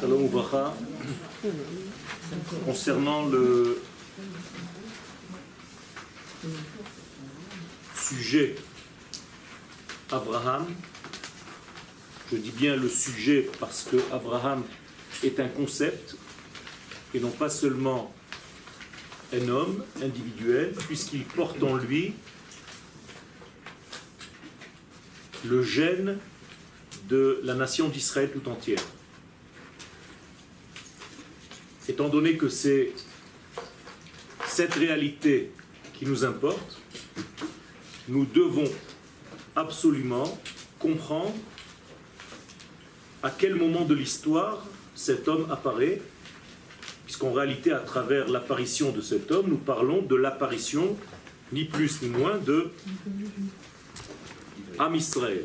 Shalom Ouvracha. Concernant le sujet Abraham, je dis bien le sujet parce que Abraham est un concept et non pas seulement un homme individuel, puisqu'il porte en lui le gène de la nation d'Israël tout entière. Étant donné que c'est cette réalité qui nous importe, nous devons absolument comprendre à quel moment de l'histoire cet homme apparaît, puisqu'en réalité, à travers l'apparition de cet homme, nous parlons de l'apparition, ni plus ni moins, de Am Israël,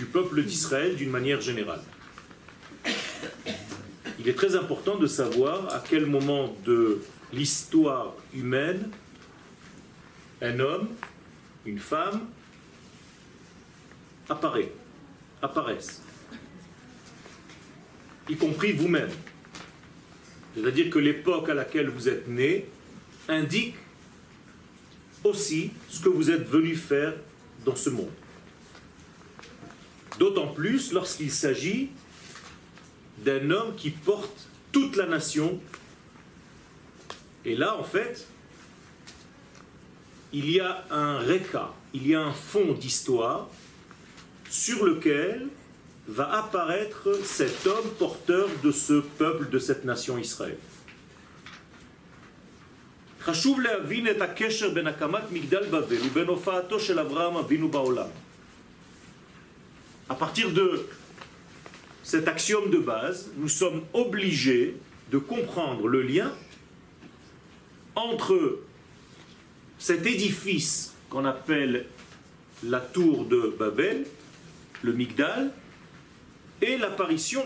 du peuple d'Israël d'une manière générale. Il est très important de savoir à quel moment de l'histoire humaine un homme, une femme, apparaît, apparaissent, y compris vous-même. C'est-à-dire que l'époque à laquelle vous êtes né indique aussi ce que vous êtes venu faire dans ce monde. D'autant plus lorsqu'il s'agit d'un homme qui porte toute la nation. Et là, en fait, il y a un réca, il y a un fond d'histoire sur lequel va apparaître cet homme porteur de ce peuple, de cette nation Israël. חשוב להבין את הקשר בין הקמת מגדל בבל ובין הופעתו של אברהם אבינו בעולם. À partir de cet axiome de base, nous sommes obligés de comprendre le lien entre cet édifice qu'on appelle la tour de Babel, le Migdal, et l'apparition,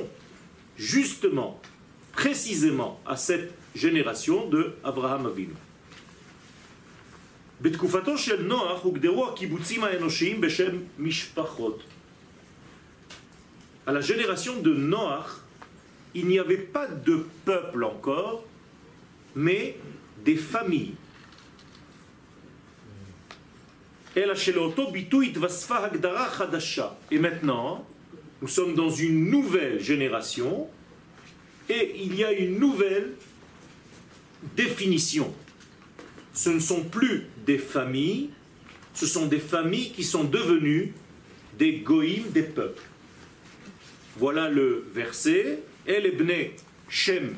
justement, précisément à cette génération de Abraham Avinu. בתקופתו של נוח הוגדרו הקיבוצים האנושיים בשם משפחות. à la génération de Noah, il n'y avait pas de peuple encore, mais des familles. Et maintenant, nous sommes dans une nouvelle génération et il y a une nouvelle définition. Ce ne sont plus des familles, ce sont des familles qui sont devenues des goïms, des peuples. Voilà le verset. El ebne Shem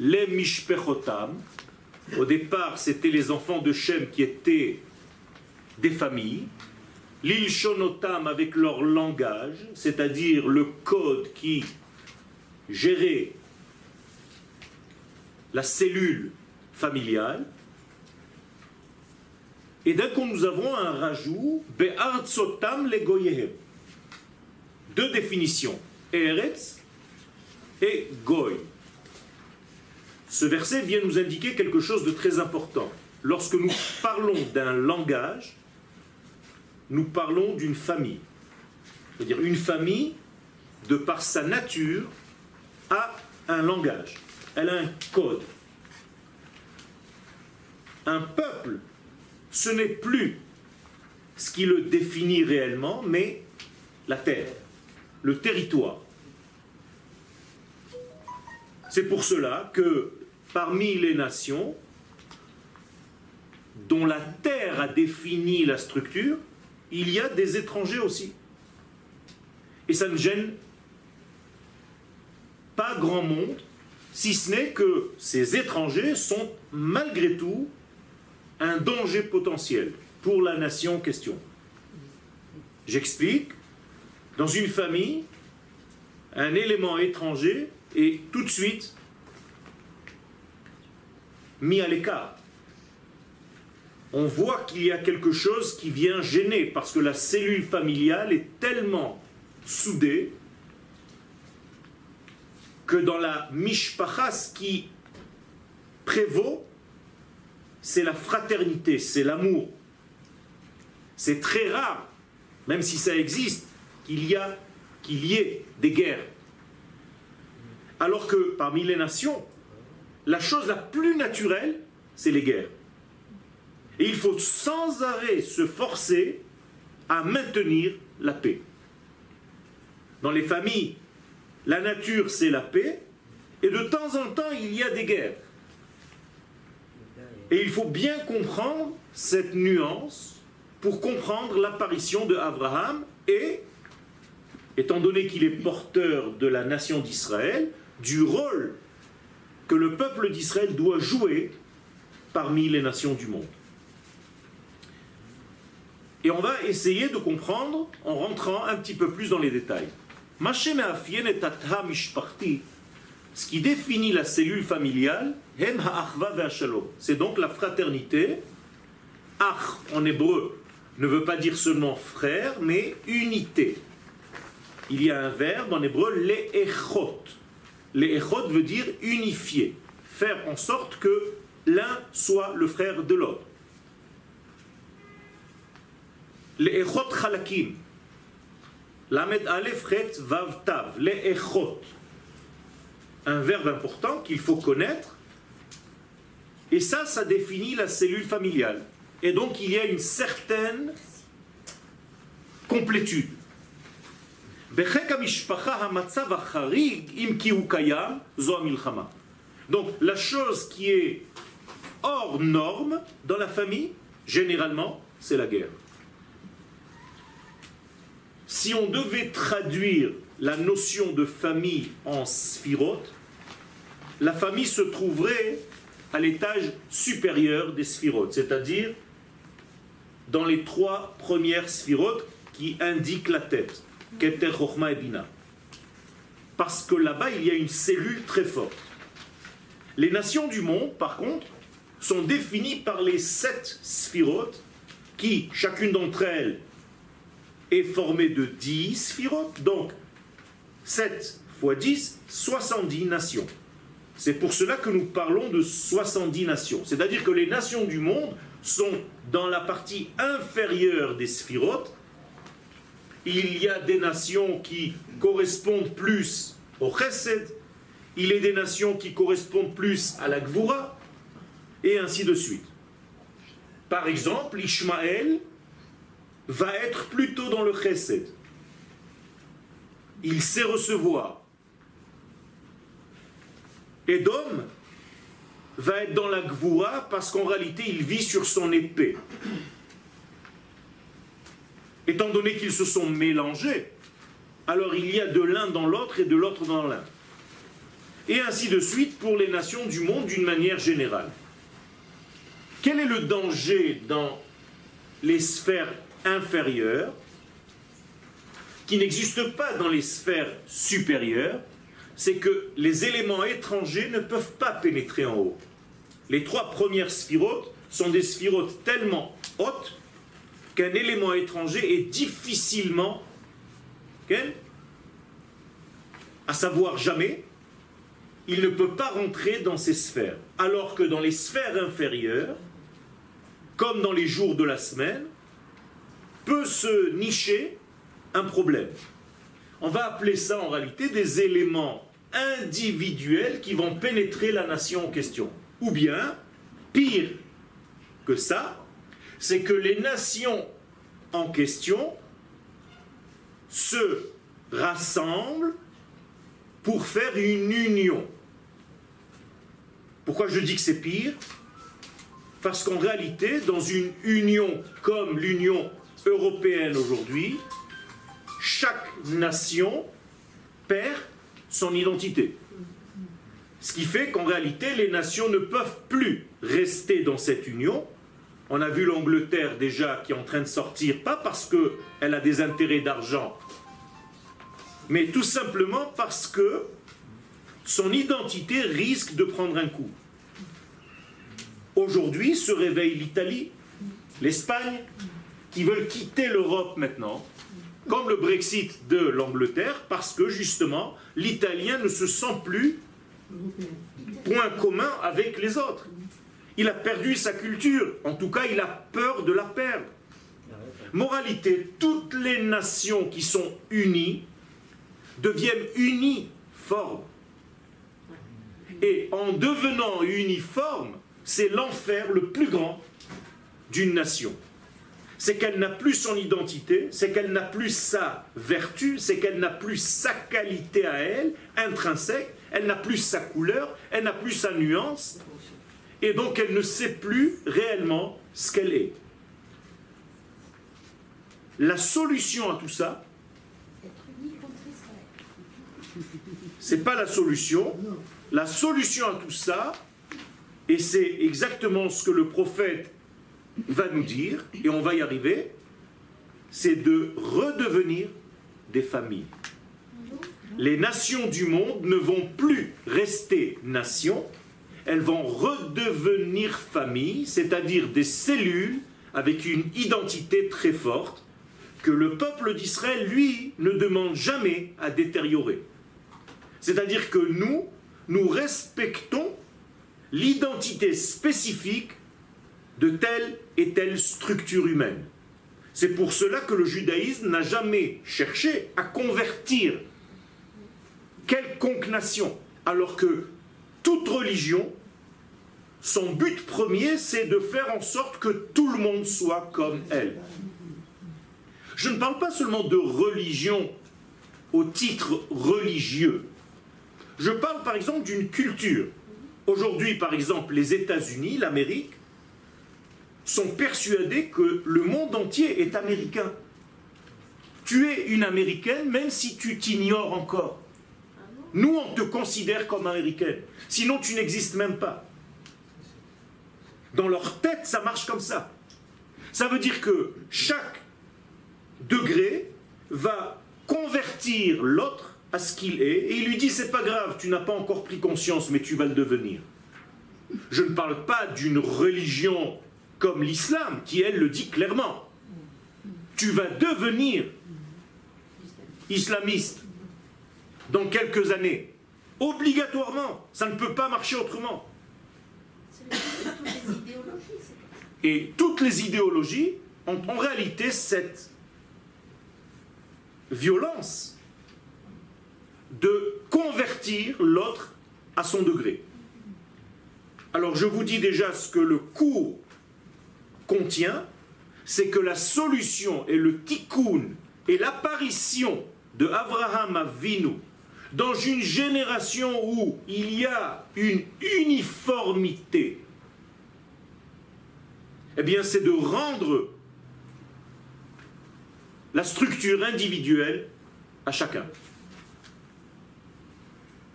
le mishpechotam. Au départ, c'était les enfants de Shem qui étaient des familles. L'ilshonotam avec leur langage, c'est-à-dire le code qui gérait la cellule familiale. Et d'un coup, nous avons un rajout. Deux définitions, Eretz et Goy. Ce verset vient nous indiquer quelque chose de très important. Lorsque nous parlons d'un langage, nous parlons d'une famille. C'est-à-dire une famille, de par sa nature, a un langage. Elle a un code. Un peuple, ce n'est plus ce qui le définit réellement, mais la terre, le territoire. C'est pour cela que parmi les nations dont la terre a défini la structure, il y a des étrangers aussi. Et ça ne gêne pas grand monde, si ce n'est que ces étrangers sont malgré tout un danger potentiel pour la nation en question. J'explique, dans une famille, un élément étranger est tout de suite mis à l'écart on voit qu'il y a quelque chose qui vient gêner parce que la cellule familiale est tellement soudée que dans la mishpacha, ce qui prévaut, c'est la fraternité, c'est l'amour. C'est très rare, même si ça existe, qu'il y a y ait des guerres. Alors que parmi les nations, la chose la plus naturelle, c'est les guerres. Et il faut sans arrêt se forcer à maintenir la paix. Dans les familles, la nature, c'est la paix, et de temps en temps, il y a des guerres. Et il faut bien comprendre cette nuance pour comprendre l'apparition de Abraham et, étant donné qu'il est porteur de la nation d'Israël, du rôle que le peuple d'Israël doit jouer parmi les nations du monde. Et on va essayer de comprendre en rentrant un petit peu plus dans les détails. Ce qui définit la cellule familiale, c'est donc la fraternité. Ach en hébreu ne veut pas dire seulement frère, mais unité. Il y a un verbe en hébreu, le'echot. Le'echot veut dire unifier, faire en sorte que l'un soit le frère de l'autre. Le'echot chalakim. Lamed alef chet vav tav. Le'echot. Un verbe important qu'il faut connaître. Et ça, ça définit la cellule familiale. Et donc il y a une certaine complétude. Donc la chose qui est hors norme dans la famille, généralement, c'est la guerre. Si on devait traduire la notion de famille en sphirote, la famille se trouverait à l'étage supérieur des sphirotes, c'est-à-dire dans les trois premières sphirotes qui indiquent la tête, Keter, Chochma et Bina. Parce que là-bas, il y a une cellule très forte. Les nations du monde, par contre, sont définies par les sept sphirotes qui, chacune d'entre elles, est formée de 10 sphirotes. Donc, 7 fois 10, 70 nations. C'est pour cela que nous parlons de 70 nations. C'est-à-dire que les nations du monde sont dans la partie inférieure des sphirotes. Il y a des nations qui correspondent plus au chesed, il y a des nations qui correspondent plus à la gvura, et ainsi de suite. Par exemple, Ishmaël va être plutôt dans le chesed. Il sait recevoir. Edom va être dans la gvoura parce qu'en réalité il vit sur son épée. Étant donné qu'ils se sont mélangés, alors il y a de l'un dans l'autre et de l'autre dans l'un. Et ainsi de suite pour les nations du monde d'une manière générale. Quel est le danger dans les sphères inférieures qui n'existent pas dans les sphères supérieures? C'est que les éléments étrangers ne peuvent pas pénétrer en haut. Les trois premières sphirotes sont des sphirotes tellement hautes qu'un élément étranger est difficilement, à savoir jamais, il ne peut pas rentrer dans ces sphères. Alors que dans les sphères inférieures, comme dans les jours de la semaine, peut se nicher un problème. On va appeler ça en réalité des éléments individuels qui vont pénétrer la nation en question. Ou bien, pire que ça, c'est que les nations en question se rassemblent pour faire une union. Pourquoi je dis que c'est pire? Parce qu'en réalité, dans une union comme l'Union européenne aujourd'hui, chaque nation perd son identité. Ce qui fait qu'en réalité, les nations ne peuvent plus rester dans cette union. On a vu l'Angleterre déjà qui est en train de sortir, pas parce qu'elle a des intérêts d'argent, mais tout simplement parce que son identité risque de prendre un coup. Aujourd'hui se réveille l'Italie, l'Espagne, qui veulent quitter l'Europe maintenant, comme le Brexit de l'Angleterre, parce que justement, l'Italien ne se sent plus point commun avec les autres. Il a perdu sa culture, en tout cas, il a peur de la perdre. Moralité, toutes les nations qui sont unies deviennent uniformes. Et en devenant uniforme, c'est l'enfer le plus grand d'une nation. C'est qu'elle n'a plus son identité, c'est qu'elle n'a plus sa vertu, c'est qu'elle n'a plus sa qualité à elle, intrinsèque, elle n'a plus sa couleur, elle n'a plus sa nuance, et donc elle ne sait plus réellement ce qu'elle est. La solution à tout ça, c'est pas la solution. La solution à tout ça, et c'est exactement ce que le prophète va nous dire, et on va y arriver, c'est de redevenir des familles. Les nations du monde ne vont plus rester nations, elles vont redevenir familles, c'est-à-dire des cellules avec une identité très forte que le peuple d'Israël, lui, ne demande jamais à détériorer. C'est-à-dire que nous, nous respectons l'identité spécifique de telle et telle structure humaine. C'est pour cela que le judaïsme n'a jamais cherché à convertir quelconque nation, alors que toute religion, son but premier, c'est de faire en sorte que tout le monde soit comme elle. Je ne parle pas seulement de religion au titre religieux. Je parle par exemple d'une culture. Aujourd'hui, par exemple, les États-Unis, l'Amérique, sont persuadés que le monde entier est américain. Tu es une américaine même si tu t'ignores encore. Nous, on te considère comme américaine. Sinon, tu n'existes même pas. Dans leur tête, ça marche comme ça. Ça veut dire que chaque degré va convertir l'autre à ce qu'il est et il lui dit c'est pas grave, tu n'as pas encore pris conscience mais tu vas le devenir. Je ne parle pas d'une religion comme l'islam qui elle le dit clairement. Tu vas devenir islamiste dans quelques années. Obligatoirement, ça ne peut pas marcher autrement. Et toutes les idéologies ont en réalité cette violence de convertir l'autre à son degré. Alors je vous dis déjà ce que le cours contient, c'est que la solution et le tikkun et l'apparition de Abraham Avinu dans une génération où il y a une uniformité, eh bien c'est de rendre la structure individuelle à chacun.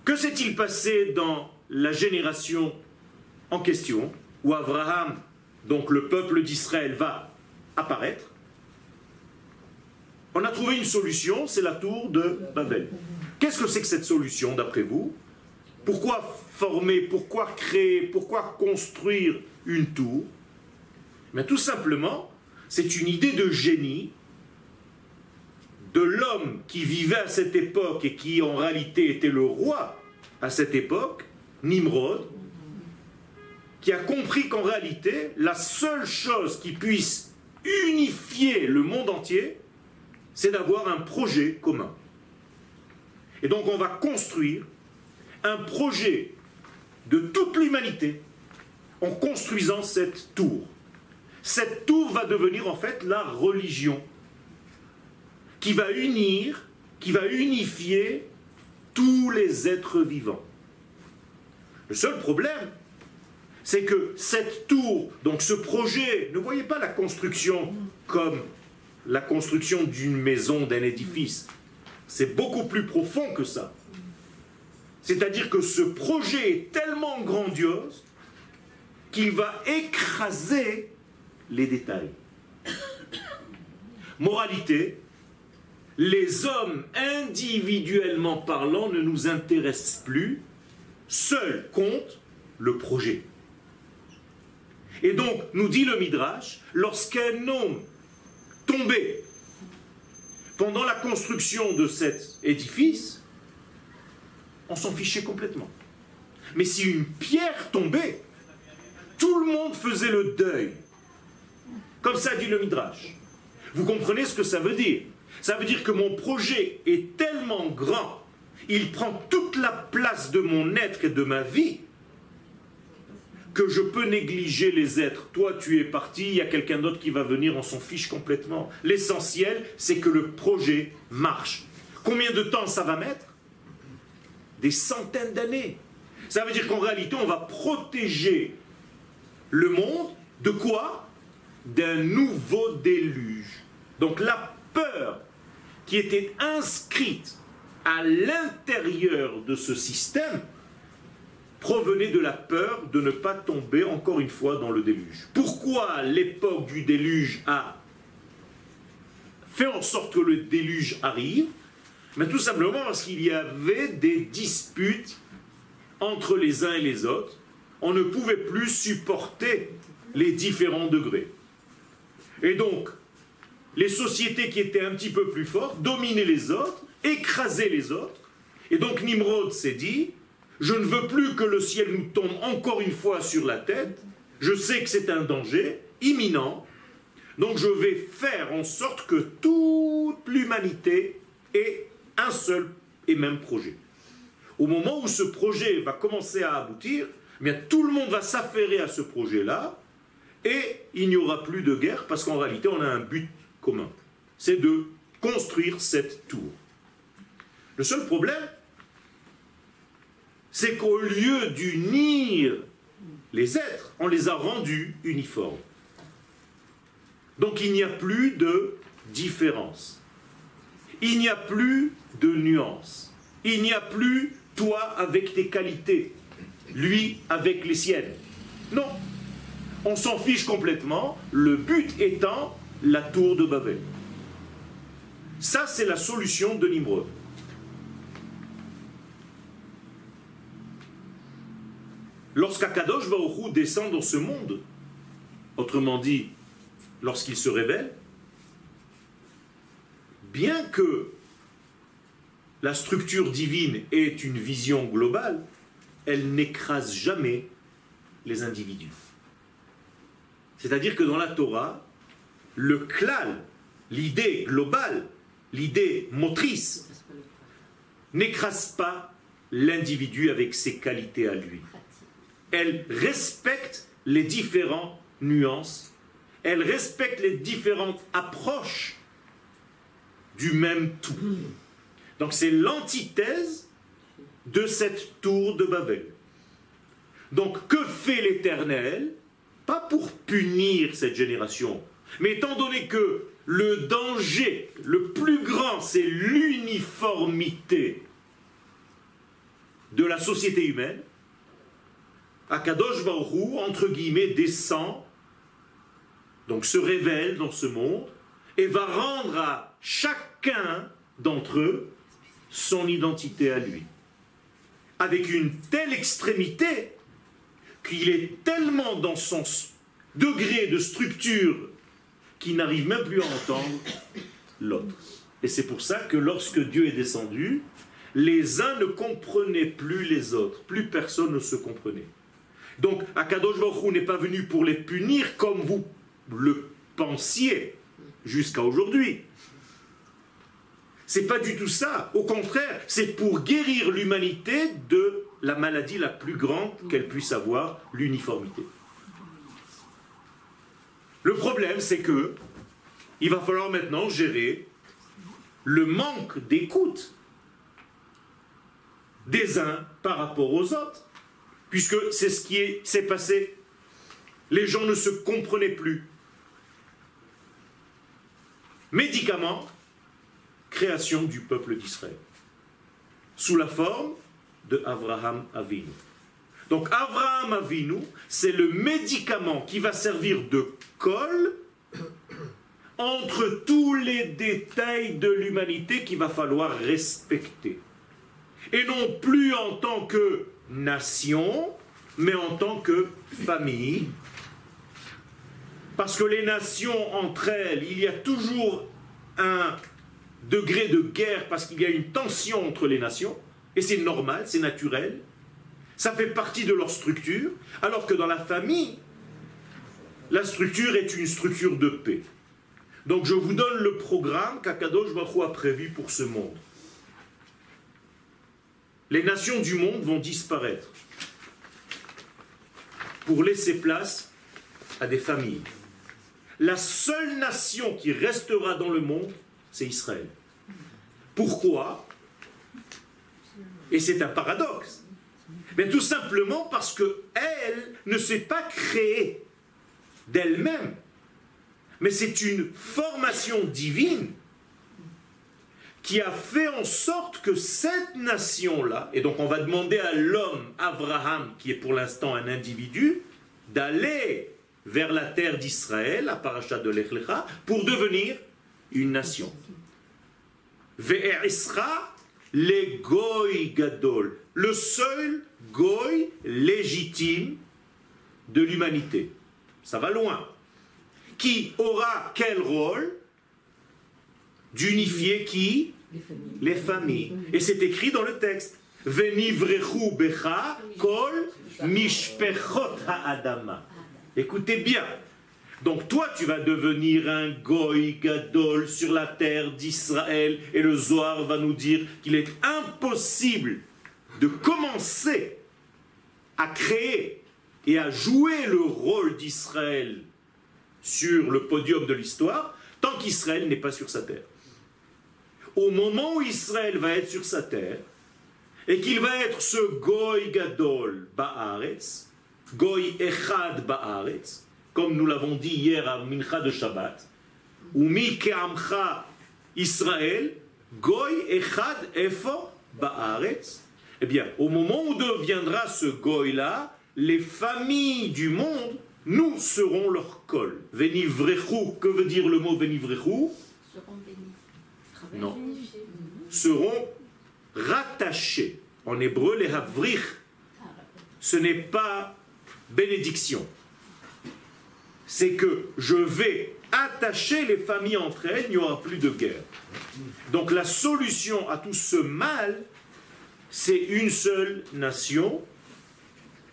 Que s'est-il passé dans la génération en question, où Abraham, donc le peuple d'Israël, va apparaître? On a trouvé une solution, c'est la tour de Babel. Qu'est-ce que c'est que cette solution, d'après vous? Pourquoi former, pourquoi créer, pourquoi construire une tour? Mais Tout simplement, c'est une idée de génie de l'homme qui vivait à cette époque et qui en réalité était le roi à cette époque, Nimrod, qui a compris qu'en réalité, la seule chose qui puisse unifier le monde entier, c'est d'avoir un projet commun. Et donc on va construire un projet de toute l'humanité en construisant cette tour. Cette tour va devenir en fait la religion qui va unir, qui va unifier tous les êtres vivants. Le seul problème, c'est que cette tour, donc ce projet, ne voyez pas la construction comme la construction d'une maison, d'un édifice. C'est beaucoup plus profond que ça. C'est-à-dire que ce projet est tellement grandiose qu'il va écraser les détails. Moralité, les hommes individuellement parlant ne nous intéressent plus, seul compte le projet. Et donc, nous dit le Midrash, lorsqu'un homme tombé pendant la construction de cet édifice, on s'en fichait complètement. Mais si une pierre tombait, tout le monde faisait le deuil. Comme ça dit le Midrash. Vous comprenez ce que ça veut dire? Ça veut dire que mon projet est tellement grand, il prend toute la place de mon être et de ma vie, je peux négliger les êtres. Toi, tu es parti, il y a quelqu'un d'autre qui va venir, on s'en fiche complètement. L'essentiel, c'est que le projet marche. Combien de temps ça va mettre? Des centaines d'années. Ça veut dire qu'en réalité, on va protéger le monde de quoi? D'un nouveau déluge. Donc la peur qui était inscrite à l'intérieur de ce système provenait de la peur de ne pas tomber encore une fois dans le déluge. Pourquoi l'époque du déluge a fait en sorte que le déluge arrive? Mais Tout simplement parce qu'il y avait des disputes entre les uns et les autres. On ne pouvait plus supporter les différents degrés. Et donc, les sociétés qui étaient un petit peu plus fortes dominaient les autres, écrasaient les autres. Et donc Nimrod s'est dit, je ne veux plus que le ciel nous tombe encore une fois sur la tête, je sais que c'est un danger imminent, donc je vais faire en sorte que toute l'humanité ait un seul et même projet. Au moment où ce projet va commencer à aboutir, eh bien, tout le monde va s'affairer à ce projet-là, et il n'y aura plus de guerre parce qu'en réalité, on a un but commun. C'est de construire cette tour. Le seul problème, c'est qu'au lieu d'unir les êtres, on les a rendus uniformes. Donc il n'y a plus de différence. Il n'y a plus de nuance. Il n'y a plus toi avec tes qualités, lui avec les siennes. Non, on s'en fiche complètement, le but étant la tour de Babel. Ça, c'est la solution de Nimrod. Lorsqu'Akadosh Baruchou descend dans ce monde, autrement dit, lorsqu'il se révèle, bien que la structure divine est une vision globale, elle n'écrase jamais les individus. C'est-à-dire que dans la Torah, le klal, l'idée globale, l'idée motrice, n'écrase pas l'individu avec ses qualités à lui. Elle respecte les différentes nuances, elle respecte les différentes approches du même tout. Donc c'est l'antithèse de cette tour de Babel. Donc que fait l'Éternel? Pas pour punir cette génération, mais étant donné que le danger le plus grand, c'est l'uniformité de la société humaine, Akadosh Baruch entre guillemets, descend, donc se révèle dans ce monde, et va rendre à chacun d'entre eux son identité à lui. Avec une telle extrémité qu'il est tellement dans son degré de structure qu'il n'arrive même plus à entendre l'autre. Et c'est pour ça que lorsque Dieu est descendu, les uns ne comprenaient plus les autres, plus personne ne se comprenait. Donc Akadosh n'est pas venu pour les punir comme vous le pensiez jusqu'à aujourd'hui. C'est pas du tout ça. Au contraire, c'est pour guérir l'humanité de la maladie la plus grande qu'elle puisse avoir, l'uniformité. Le problème, c'est que il va falloir maintenant gérer le manque d'écoute des uns par rapport aux autres, puisque c'est ce qui s'est passé. Les gens ne se comprenaient plus. Médicaments, création du peuple d'Israël, sous la forme de Abraham Avinu. Donc Abraham Avinu, c'est le médicament qui va servir de colle entre tous les détails de l'humanité qu'il va falloir respecter. Et non plus en tant que nation, mais en tant que famille. Parce que les nations entre elles, il y a toujours un degré de guerre parce qu'il y a une tension entre les nations, et c'est normal, c'est naturel, ça fait partie de leur structure, alors que dans la famille, la structure est une structure de paix. Donc je vous donne le programme qu'Akadosh Baruch a prévu pour ce monde. Les nations du monde vont disparaître pour laisser place à des familles. La seule nation qui restera dans le monde, c'est Israël. Pourquoi? Et c'est un paradoxe. Mais tout simplement parce que elle ne s'est pas créée d'elle-même, mais c'est une formation divine qui a fait en sorte que cette nation-là, et donc on va demander à l'homme, Abraham, qui est pour l'instant un individu, d'aller vers la terre d'Israël, à Parashat de l'Echlecha, pour devenir une nation. Ve'erisra le goy gadol, le seul goy légitime de l'humanité. Ça va loin. Qui aura quel rôle D'unifier qui? Les familles. Et c'est écrit dans le texte. Venivrechu becha kol mishpechot ha'adama. Écoutez bien. Donc toi, tu vas devenir un goy gadol sur la terre d'Israël. Et le Zohar va nous dire qu'il est impossible de commencer à créer et à jouer le rôle d'Israël sur le podium de l'histoire tant qu'Israël n'est pas sur sa terre. Au moment où Israël va être sur sa terre, et qu'il va être ce Goy Gadol Ba'aretz, Goy Echad Ba'aretz, comme nous l'avons dit hier à Mincha de Shabbat, ou Mi Ke'amcha Israël, Goy Echad Efo Ba'aretz, eh bien, au moment où deviendra ce Goy-là, les familles du monde, nous serons leur col. Venivrechu, que veut dire le mot Venivrechu Non. Seront rattachés. En hébreu, les havrich, ce n'est pas bénédiction. C'est que je vais attacher les familles entre elles, il n'y aura plus de guerre. Donc la solution à tout ce mal, c'est une seule nation.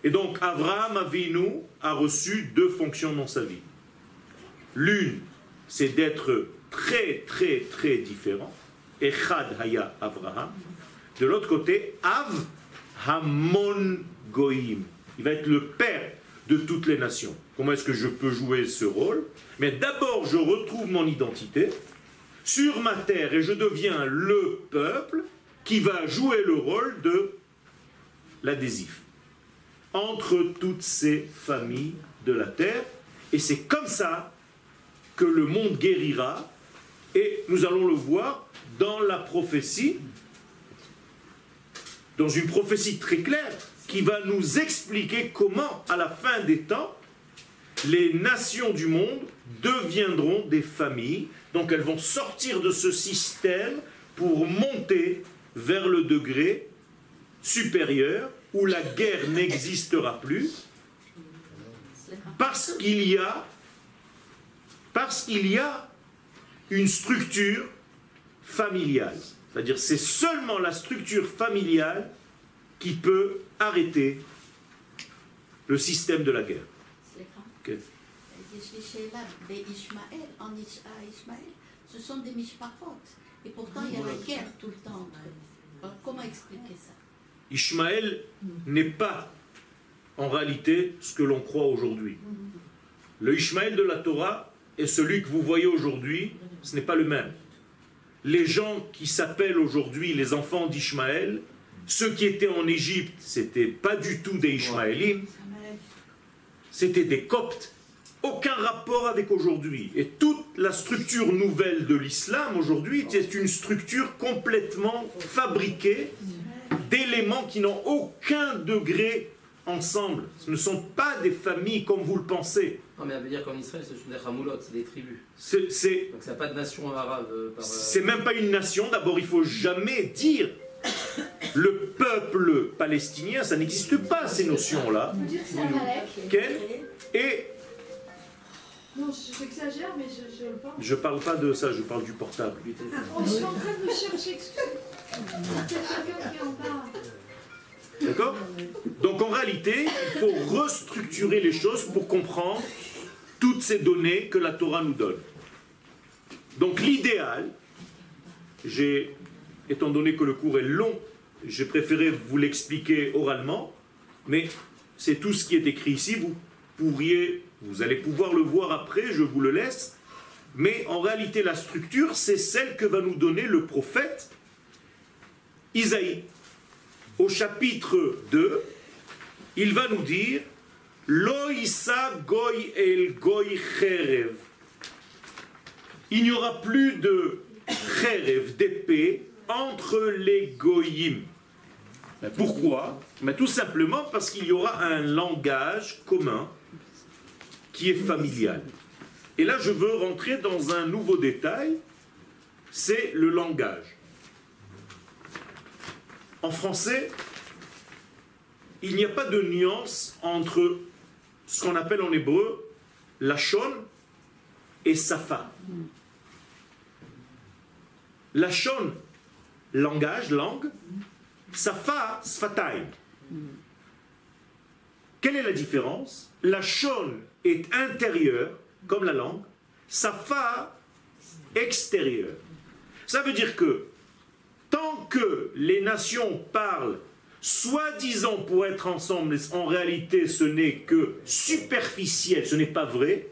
Et donc Abraham Avinu a reçu deux fonctions dans sa vie. L'une, c'est d'être très très très différent. Echad Haya Abraham. De l'autre côté, Av Hamon Goïm. Il va être le père de toutes les nations. Comment est-ce que je peux jouer ce rôle? Mais d'abord, je retrouve mon identité sur ma terre et je deviens le peuple qui va jouer le rôle de l'adhésif entre toutes ces familles de la terre. Et c'est comme ça que le monde guérira. Et nous allons le voir dans la prophétie, dans une prophétie très claire, qui va nous expliquer comment, à la fin des temps, les nations du monde deviendront des familles. Donc elles vont sortir de ce système pour monter vers le degré supérieur où la guerre n'existera plus parce qu'il y a parce qu'il y a une structure familiale. C'est-à-dire c'est seulement la structure familiale qui peut arrêter le système de la guerre. Okay. Ce sont des mishpachot. Et pourtant, il y a la guerre tout le temps. Comment expliquer ça? Ishmaël n'est pas en réalité ce que l'on croit aujourd'hui. Le Ishmaël de la Torah et celui que vous voyez aujourd'hui, ce n'est pas le même. Les gens qui s'appellent aujourd'hui les enfants d'Ishmaël, ceux qui étaient en Égypte, c'était pas du tout des Ishmaélim, c'était des Coptes. Aucun rapport avec aujourd'hui. Et toute la structure nouvelle de l'islam aujourd'hui est une structure complètement fabriquée d'éléments qui n'ont aucun degré ensemble. Ce ne sont pas des familles comme vous le pensez. Non, mais elle veut dire qu'en Israël, ce sont des Hamoulots, c'est des tribus. C'est, Donc ça n'a pas de nation arabe. euh, par, euh, c'est même pas une nation. D'abord, il faut jamais dire le peuple palestinien. Ça n'existe pas ces notions-là. Quel Et Non, j'exagère, mais je, je le pense. je parle pas de ça. Je parle du portable. Oh, je suis en train de me chercher excuse. C'est quelqu'un qui en parle. D'accord Donc en réalité, il faut restructurer les choses pour comprendre toutes ces données que la Torah nous donne. Donc l'idéal, étant donné que le cours est long, j'ai préféré vous l'expliquer oralement, mais c'est tout ce qui est écrit ici. Vous pourriez, vous allez pouvoir le voir après, je vous le laisse. Mais en réalité, la structure, c'est celle que va nous donner le prophète Isaïe. Au chapitre 2, il va nous dire Lo goy el goy cherev. Il n'y aura plus de cherev, d'épée, entre les goyim. Pourquoi? Mais Tout simplement parce qu'il y aura un langage commun qui est familial. Et là, je veux rentrer dans un nouveau détail, c'est le langage. En français, il n'y a pas de nuance entre ce qu'on appelle en hébreu la shon et safa. La shon, langage, langue, safa, sfataim. Quelle est la différence? La shon est intérieure, comme la langue, safa, extérieure. Ça veut dire que tant que les nations parlent soi-disant pour être ensemble, en réalité ce n'est que superficiel, ce n'est pas vrai,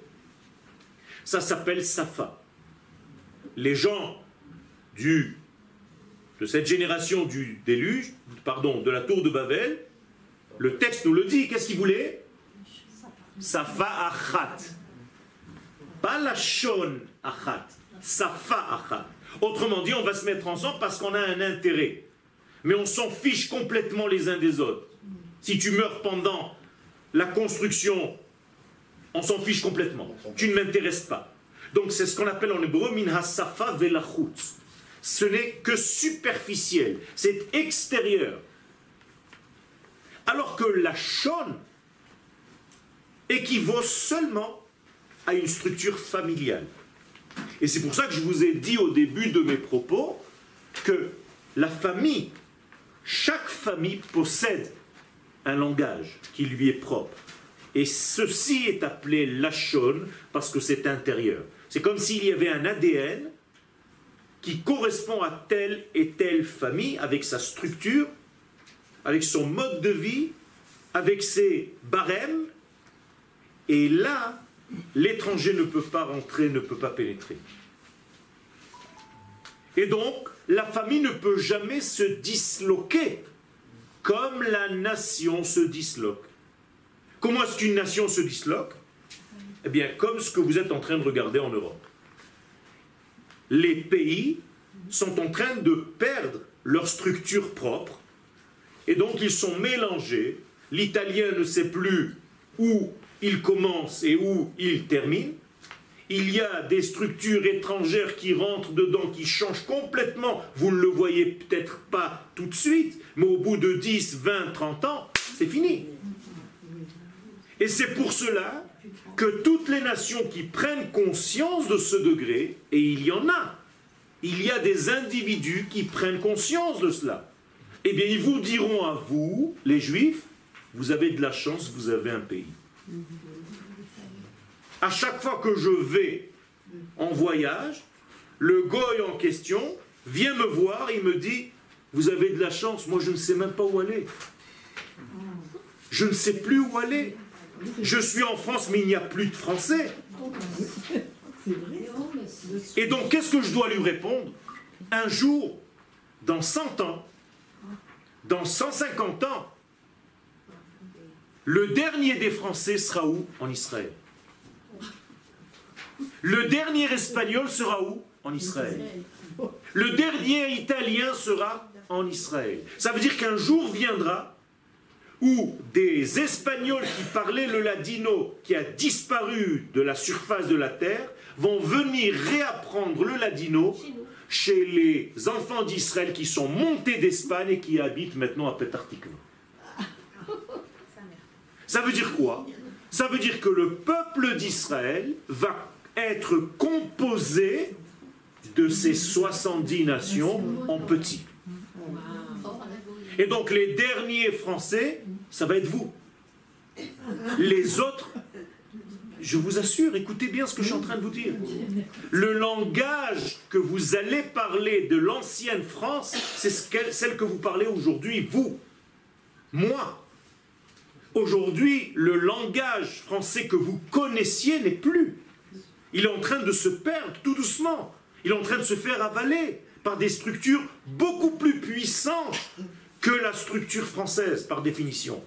ça s'appelle Safa. Les gens du, de cette génération du déluge, pardon, de la tour de Babel, le texte nous le dit, qu'est-ce qu'ils voulaient? Safa achat. Pas la shon achat, safa achat. Autrement dit, on va se mettre ensemble parce qu'on a un intérêt mais on s'en fiche complètement les uns des autres. Si tu meurs pendant la construction, on s'en fiche complètement. Tu ne m'intéresses pas. Donc c'est ce qu'on appelle en hébreu min hasafa velachut. Ce n'est que superficiel, c'est extérieur. Alors que la shon équivaut seulement à une structure familiale. Et c'est pour ça que je vous ai dit au début de mes propos que la famille chaque famille possède un langage qui lui est propre. Et ceci est appelé lachon parce que c'est intérieur. C'est comme s'il y avait un ADN qui correspond à telle et telle famille avec sa structure, avec son mode de vie, avec ses barèmes. Et là, l'étranger ne peut pas rentrer, ne peut pas pénétrer. Et donc, la famille ne peut jamais se disloquer comme la nation se disloque. Comment est-ce qu'une nation se disloque? Eh bien, comme ce que vous êtes en train de regarder en Europe. Les pays sont en train de perdre leur structure propre, et donc ils sont mélangés. L'italien ne sait plus où il commence et où il termine il y a des structures étrangères qui rentrent dedans, qui changent complètement. Vous ne le voyez peut-être pas tout de suite, mais au bout de 10, 20, 30 ans, c'est fini. Et c'est pour cela que toutes les nations qui prennent conscience de ce degré, et il y en a, il y a des individus qui prennent conscience de cela, eh bien ils vous diront à vous, les juifs, vous avez de la chance, vous avez un pays à chaque fois que je vais en voyage, le goy en question vient me voir, il me dit, vous avez de la chance, moi je ne sais même pas où aller. Je ne sais plus où aller. Je suis en France, mais il n'y a plus de Français. Et donc, qu'est-ce que je dois lui répondre? Un jour, dans 100 ans, dans 150 ans, le dernier des Français sera où En Israël. Le dernier espagnol sera où En Israël. Le dernier italien sera en Israël. Ça veut dire qu'un jour viendra où des Espagnols qui parlaient le ladino, qui a disparu de la surface de la terre, vont venir réapprendre le ladino chez les enfants d'Israël qui sont montés d'Espagne et qui habitent maintenant à Petartikva. Ça veut dire quoi? Ça veut dire que le peuple d'Israël va être composé de ces 70 nations en petit. Et donc les derniers Français, ça va être vous. Les autres, je vous assure, écoutez bien ce que je suis en train de vous dire. Le langage que vous allez parler de l'ancienne France, c'est celle que vous parlez aujourd'hui, vous, moi. Aujourd'hui, le langage français que vous connaissiez n'est plus. Il est en train de se perdre tout doucement. Il est en train de se faire avaler par des structures beaucoup plus puissantes que la structure française, par définition.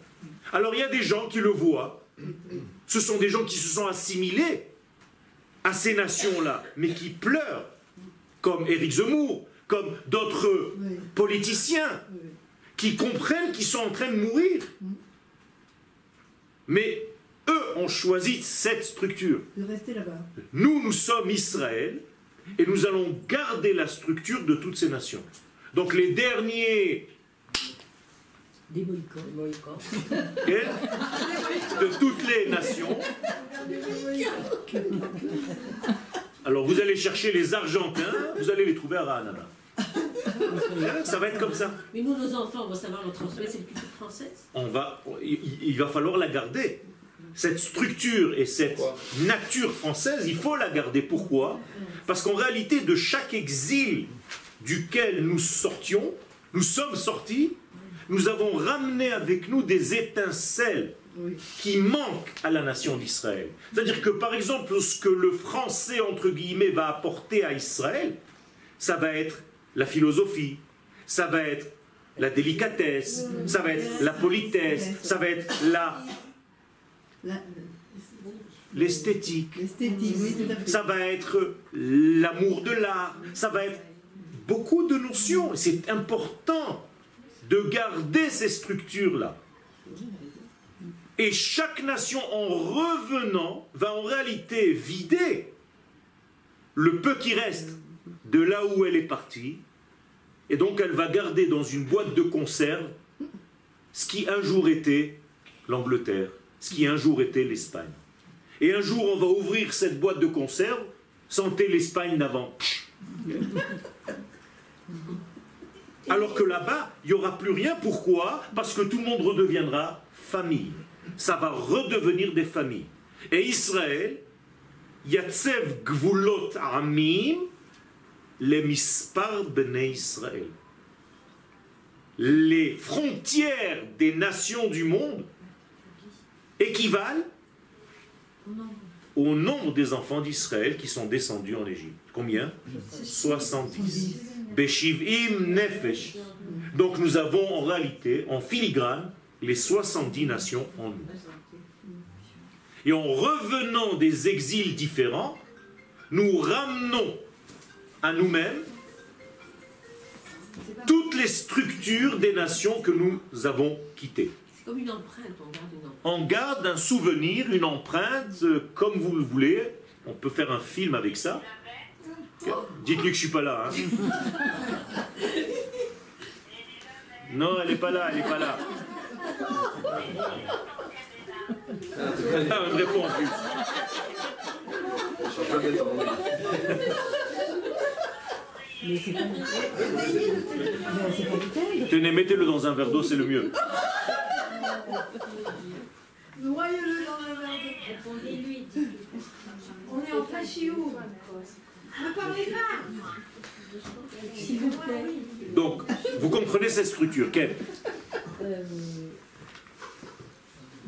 Alors il y a des gens qui le voient. Ce sont des gens qui se sont assimilés à ces nations-là, mais qui pleurent, comme Éric Zemmour, comme d'autres Oui, politiciens, oui. qui comprennent qu'ils sont en train de mourir. Mais eux ont choisi cette structure. De rester là-bas. Nous, nous sommes Israël et nous allons garder la structure de toutes ces nations. Donc les derniers Des de toutes les nations. Alors vous allez chercher les Argentins, vous allez les trouver à Ranana. Ça va être comme ça. Mais nous, nos enfants vont savoir leur transmettre cette culture française. On va, il, il va falloir la garder. Cette structure et cette Pourquoi nature française, il faut la garder. Pourquoi Parce qu'en réalité, de chaque exil duquel nous sortions, nous sommes sortis, nous avons ramené avec nous des étincelles qui manquent à la nation d'Israël. C'est-à-dire que, par exemple, ce que le français, entre guillemets, va apporter à Israël, ça va être la philosophie, ça va être la délicatesse, ça va être la politesse, ça va être la l'esthétique, ça va être l'amour de l'art, ça va être beaucoup de notions. Et C'est important de garder ces structures-là. Et chaque nation, en revenant, va en réalité vider le peu qui reste de là où elle est partie. Et donc elle va garder dans une boîte de conserve ce qui un jour était l'Angleterre, ce qui un jour était l'Espagne. Et un jour, on va ouvrir cette boîte de conserve, sentez l'Espagne d'avant. Alors que là-bas, il n'y aura plus rien. Pourquoi? Parce que tout le monde redeviendra famille. Ça va redevenir des familles. Et Israël, Yatsev Gvulot Amim, les mispar bnei Israël. Les frontières des nations du monde équivalent au nombre des enfants d'Israël qui sont descendus en Égypte. Combien? 70. Beshivim Nefesh. Donc nous avons en réalité, en filigrane, les 70 nations en nous. Et en revenant des exils différents, nous ramenons à nous-mêmes toutes les structures des nations que nous avons quittées. C'est comme une empreinte, on garde une empreinte. On garde un souvenir, une empreinte, euh, comme vous le voulez. On peut faire un film avec ça. Dites-lui que je suis pas là. hein. Non, elle n'est pas là, elle n'est pas là. Ah, elle me répond en plus. Je suis en train d'être en- Mais c'est pas. Tenez, mettez-le dans un verre d'eau, c'est le mieux. Noyez-le dans un verre d'eau. On est en chiou. Ne parlez pas. S'il vous plaît. Donc, vous comprenez cette structure. Quelle Euh,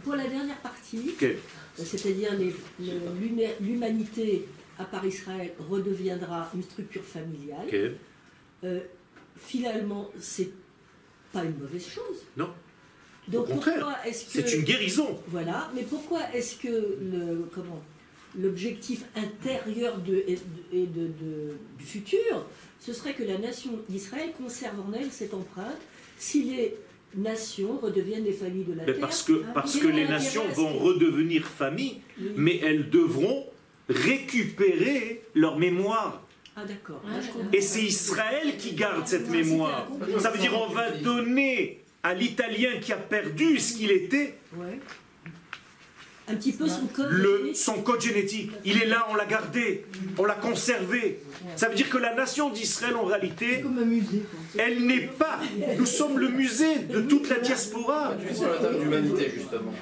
pour la dernière partie, Quelle c'est-à-dire l'humanité à part Israël redeviendra une structure familiale, Quelle euh, finalement, c'est pas une mauvaise chose. Non. Donc Au pourquoi est-ce que C'est une guérison. voilà, mais pourquoi est-ce que le comment l'objectif intérieur de, et de- et de- de- du futur, ce serait que la nation d'Israël conserve en elle cette empreinte si les nations redeviennent des familles de la Mais terre. parce que, parce a les nations vont redevenir famille, Oui. mais elles devront récupérer leur mémoire. Ah d'accord. Comprends. Et c'est Israël qui garde cette mémoire. Ça veut dire on va donner à l'Italien qui a perdu ce qu'il était. Un petit peu son code le, génétique. son code génétique. Il est là, on l'a gardé, on l'a conservé. Ça veut dire que la nation d'Israël, en réalité, Comme un musée. quoi. elle n'est pas. Nous sommes le musée de toute la diaspora.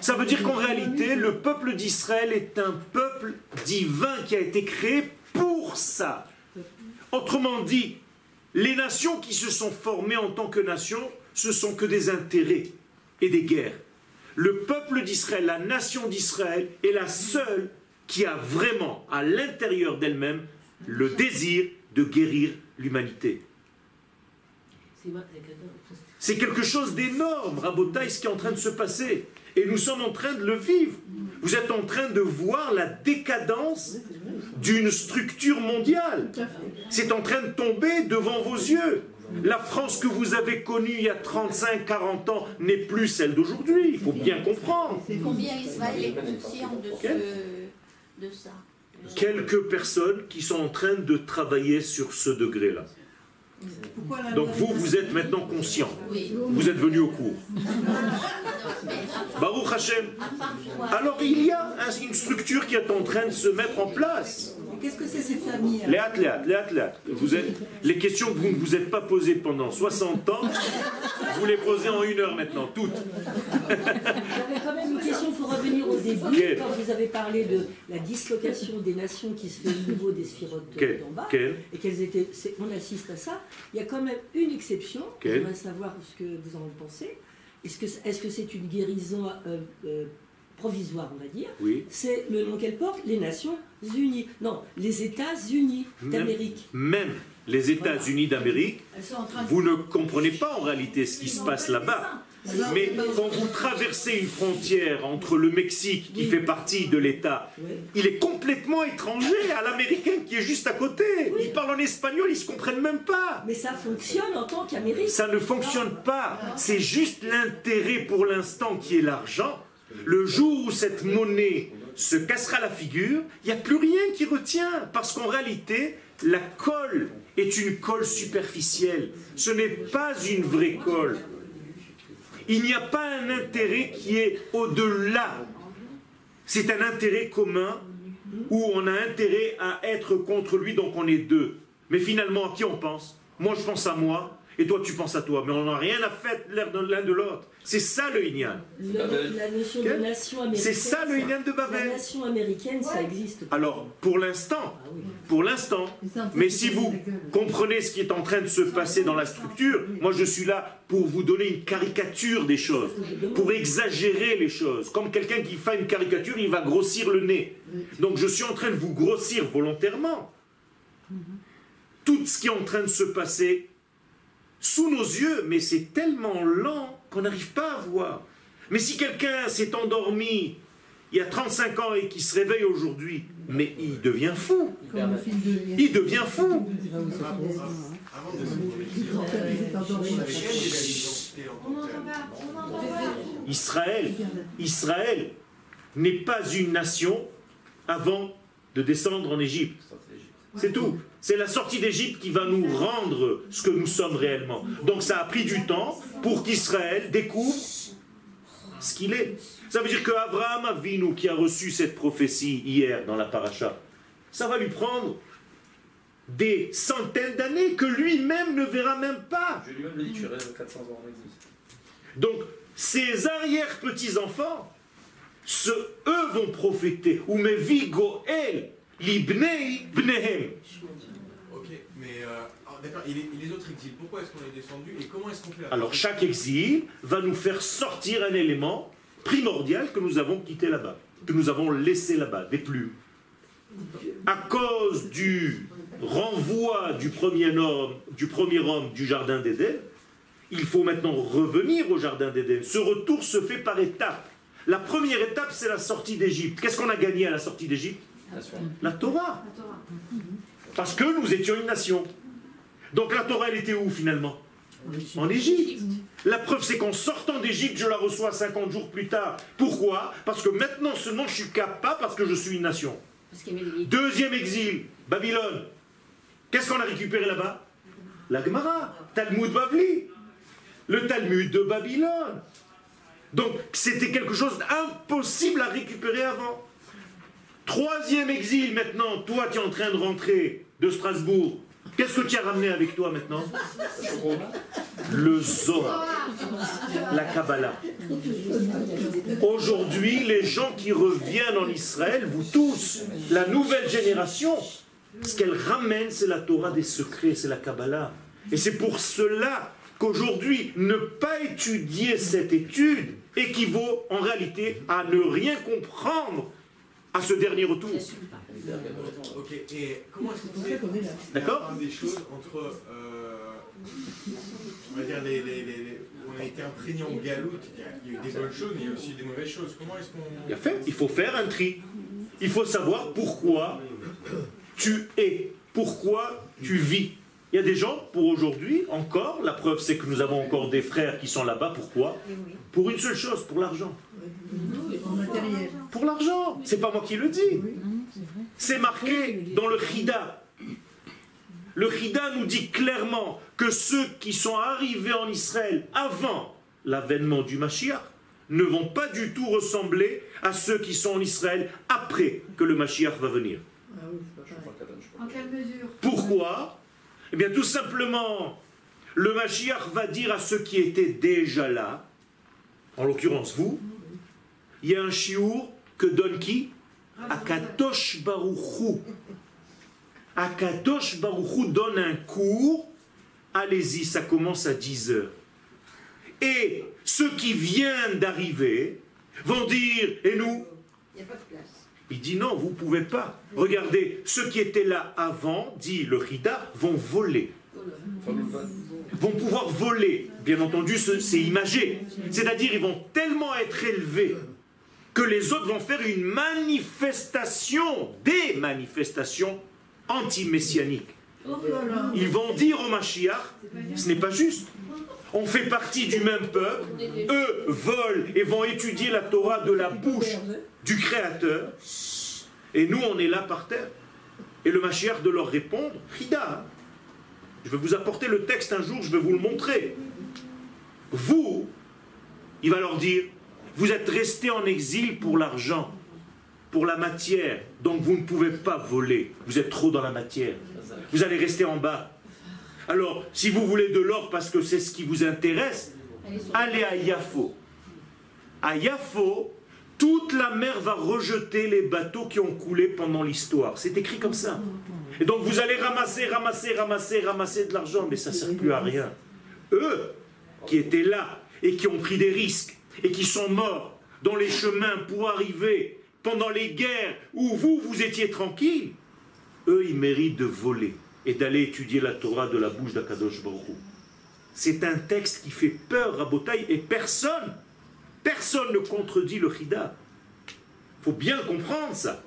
Ça veut dire qu'en réalité, le peuple d'Israël est un peuple divin qui a été créé pour ça. Autrement dit, les nations qui se sont formées en tant que nations, ce sont que des intérêts et des guerres. Le peuple d'Israël, la nation d'Israël, est la seule qui a vraiment à l'intérieur d'elle-même le désir de guérir l'humanité. C'est quelque chose d'énorme, Rabotaï, ce qui est en train de se passer. Et nous sommes en train de le vivre. Vous êtes en train de voir la décadence d'une structure mondiale. C'est en train de tomber devant vos yeux. La France que vous avez connue il y a 35-40 ans n'est plus celle d'aujourd'hui. Il faut bien comprendre. Combien Israël est conscient de, ce, de ça Quelques personnes qui sont en train de travailler sur ce degré-là. Donc vous, vous êtes maintenant conscient. Oui. Vous êtes venu au cours. Baruch Hashem. Alors il y a un- une structure qui est en train de se mettre en place. Qu'est-ce que c'est ces familles Les athlètes, les athlètes. Vous êtes, les questions que vous ne vous êtes pas posées pendant 60 ans, vous les posez en une heure maintenant, toutes. J'avais quand même une question pour revenir au début, quand vous avez parlé de la dislocation des nations qui se fait au niveau des sphirotes de- Quelle d'en bas, Quelle et qu'elles étaient, c'est- on assiste à ça. Il y a quand même une exception. Quelle J'aimerais savoir ce que vous en pensez. Est-ce que est-ce que c'est une guérison euh, euh, provisoire, on va dire Oui. C'est le nom qu'elle porte, les Nations Unies. Non, les États-Unis d'Amérique. Même les États-Unis d'Amérique, vous ne comprenez pas en réalité ce qui se passe là-bas. Mais quand vous traversez une frontière entre le Mexique, qui fait partie de l'État, il est complètement étranger à l'Américain qui est juste à côté. Ils parlent en espagnol, ils se comprennent même pas. Mais ça fonctionne en tant qu'Amérique. Ça ne fonctionne pas. C'est juste l'intérêt pour l'instant qui est l'argent. Le jour où cette monnaie se cassera la figure, il n'y a plus rien qui retient. Parce qu'en réalité, la colle est une colle superficielle. Ce n'est pas une vraie colle. Il n'y a pas un intérêt qui est au-delà. C'est un intérêt commun où on a intérêt à être contre lui, donc on est deux. Mais finalement, à qui on pense? Moi, je pense à moi, et toi, tu penses à toi. Mais on n'a rien à faire l'un de l'un de l'autre. C'est ça le Inyan. Le- la notion de nation américaine. C'est ça le Inyan de La Babel. nation américaine, ça existe. pas. Alors, pour l'instant, Ah oui. pour l'instant, mais si vous comprenez ce qui est en train de se passer dans la structure, moi je suis là pour vous donner une caricature des choses, pour exagérer les choses. Comme quelqu'un qui fait une caricature, il va grossir le nez. Donc je suis en train de vous grossir volontairement. Tout ce qui est en train de se passer sous nos yeux, mais c'est tellement lent qu'on n'arrive pas à voir. Mais si quelqu'un s'est endormi il y a 35 ans et qui se réveille aujourd'hui, mais il devient fou. Il devient fou. Israël, Israël n'est pas une nation avant de descendre en Égypte. C'est tout. C'est la sortie d'Égypte qui va nous rendre ce que nous sommes réellement. Donc ça a pris du temps pour qu'Israël découvre ce qu'il est. Ça veut dire que Abraham Avinu, qui a reçu cette prophétie hier dans la paracha, ça va lui prendre des centaines d'années que lui-même ne verra même pas. Je lui-même l'ai dit, tu restes 400 ans en exil. Donc, ses arrière-petits-enfants, eux vont prophéter. Ou me vigoel, libnei bnehem. Ok, mais euh, d'accord, et les, autres exils, pourquoi est-ce qu'on est descendu et comment est-ce qu'on fait la Alors, chaque exil va nous faire sortir un élément primordial que nous avons quitté là-bas, que nous avons laissé là-bas, des plumes. À cause du renvoi du premier homme, du premier homme du jardin d'Éden, il faut maintenant revenir au jardin d'Éden. Ce retour se fait par étapes. La première étape, c'est la sortie d'Égypte. Qu'est-ce qu'on a gagné à la sortie d'Égypte? La Torah. La Torah. Parce que nous étions une nation. Donc la Torah, elle était où finalement? En Égypte. La preuve, c'est qu'en sortant d'Égypte, je la reçois 50 jours plus tard. Pourquoi? Parce que maintenant seulement je suis capable, parce que je suis une nation. Deuxième exil, Babylone. Qu'est-ce qu'on a récupéré là-bas? La Gemara, Talmud Bavli. Le Talmud de Babylone. Donc c'était quelque chose d'impossible à récupérer avant. Troisième exil maintenant, toi tu es en train de rentrer de Strasbourg. Qu'est-ce que tu as ramené avec toi maintenant? Le Zohar, la Kabbalah. Aujourd'hui, les gens qui reviennent en Israël, vous tous, la nouvelle génération, ce qu'elle ramène, c'est la Torah des secrets, c'est la Kabbalah. Et c'est pour cela qu'aujourd'hui, ne pas étudier cette étude équivaut en réalité à ne rien comprendre à ce dernier retour. Ok, et comment est-ce qu'on fait D'accord des choses entre, euh, on va dire, les, les- les- les- on a été imprégné en galoute, il y, a, eu des bonnes choses, mais il y a aussi des mauvaises choses. Comment est-ce qu'on... Fait, il faut faire un tri. Il faut savoir pourquoi tu es, pourquoi tu vis. Il y a des gens, pour aujourd'hui, encore, la preuve c'est que nous avons encore des frères qui sont là-bas. Pourquoi? Pour une seule chose, pour l'argent. Pour l'argent. C'est pas moi qui le dis. C'est marqué dans le Chida. Le Chida nous dit clairement que ceux qui sont arrivés en Israël avant l'avènement du Mashiach ne vont pas du tout ressembler à ceux qui sont en Israël après que le Mashiach va venir. En quelle mesure? Pourquoi? Eh bien tout simplement, le Mashiach va dire à ceux qui étaient déjà là, en l'occurrence vous, il y a un chiour que donne qui? Akadosh Baruchou. Akadosh Baruchou donne un cours, allez-y, ça commence à 10 heures. Et ceux qui viennent d'arriver vont dire, et nous? Il n'y a pas de place. il dit non, vous ne pouvez pas. Regardez, ceux qui étaient là avant, dit le Rida, vont voler. Vont pouvoir voler. Bien entendu, ce- c'est imagé. C'est-à-dire, ils vont tellement être élevés que les autres vont faire une manifestation, des manifestations anti-messianiques. Ils vont dire au Mashiach, ce n'est pas juste. On fait partie du même peuple. Eux volent et vont étudier la Torah de la bouche du Créateur. Et nous, on est là par terre. Et le Mashiach de leur répondre, Rida, hein. je vais vous apporter le texte un jour, je vais vous le montrer. Vous, il va leur dire, vous êtes restés en exil pour l'argent, pour la matière, donc vous ne pouvez pas voler. Vous êtes trop dans la matière. Vous allez rester en bas. Alors, si vous voulez de l'or parce que c'est ce qui vous intéresse, allez à Yafo. À Yafo, toute la mer va rejeter les bateaux qui ont coulé pendant l'histoire. C'est écrit comme ça. Et donc vous allez ramasser, ramasser, ramasser, ramasser de l'argent, mais ça ne sert plus à rien. Eux, qui étaient là et qui ont pris des risques et qui sont morts dans les chemins pour arriver pendant les guerres où vous, vous étiez tranquille, eux, ils méritent de voler et d'aller étudier la Torah de la bouche d'Akadosh Baruch. C'est un texte qui fait peur à Botaï et personne, personne ne contredit le Chida. Il faut bien comprendre ça.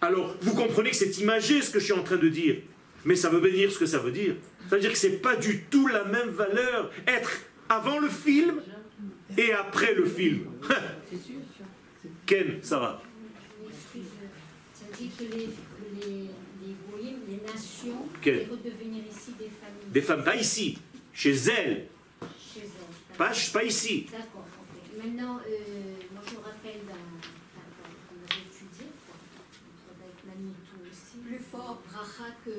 Alors, vous comprenez que c'est imagé ce que je suis en train de dire, mais ça veut bien dire ce que ça veut dire. Ça veut dire que c'est pas du tout la même valeur être avant le film et après le film. Ken, ça va. Dit que les, les, les goïms, les nations, redevenir ici des familles. Des femmes, pas ici, chez elles, Chez elles. pas, pas ici. D'accord. Maintenant, euh, moi je me rappelle qu'on avait étudié, quoi, entre avec Manitou aussi. Plus fort. Bracha, que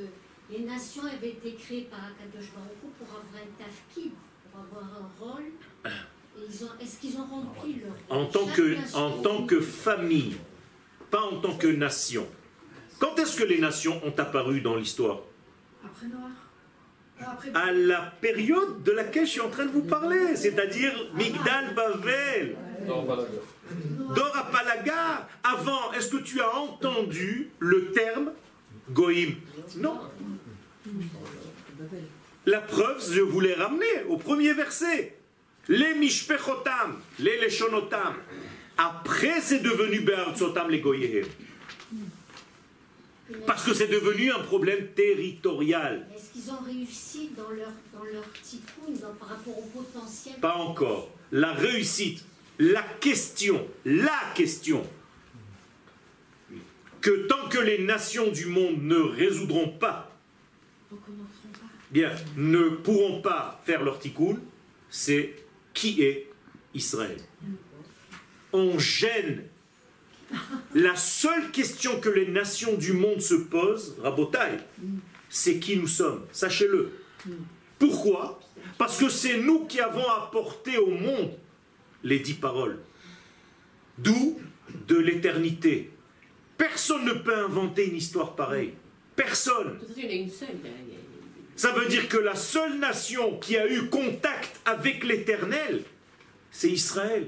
les nations avaient été créées par Akadosh Baruch pour avoir un tafkid, pour avoir un rôle. Et ils ont, est-ce qu'ils ont rempli leur En tant que, nation- en tant que famille, pas en tant que nation. Quand est-ce que les nations ont apparu dans l'histoire? Après Noir. Après À la période de laquelle je suis en train de vous parler, c'est-à-dire Migdal Bavel, d'accord. Dorapalaga. Avant, est-ce que tu as entendu le terme Goïm? Non. La preuve, je vous l'ai ramené au premier verset. Les Mishpechotam, les Leshonotam. Après, c'est devenu Be'artsotam les Goyéhem. Parce que c'est devenu un problème territorial. Est-ce qu'ils ont réussi dans leur, dans leur tikkun, dans- par rapport au potentiel? Pas encore. La réussite, la question, la question, que tant que les nations du monde ne résoudront pas, bien, ne pourront pas faire leur tikkun, c'est qui est Israël? On gêne. La seule question que les nations du monde se posent, Rabotai, c'est qui nous sommes. Sachez-le. Pourquoi? Parce que c'est nous qui avons apporté au monde les dix paroles. D'où? De l'éternité. Personne ne peut inventer une histoire pareille. Personne. Ça veut dire que la seule nation qui a eu contact avec l'éternel, c'est Israël.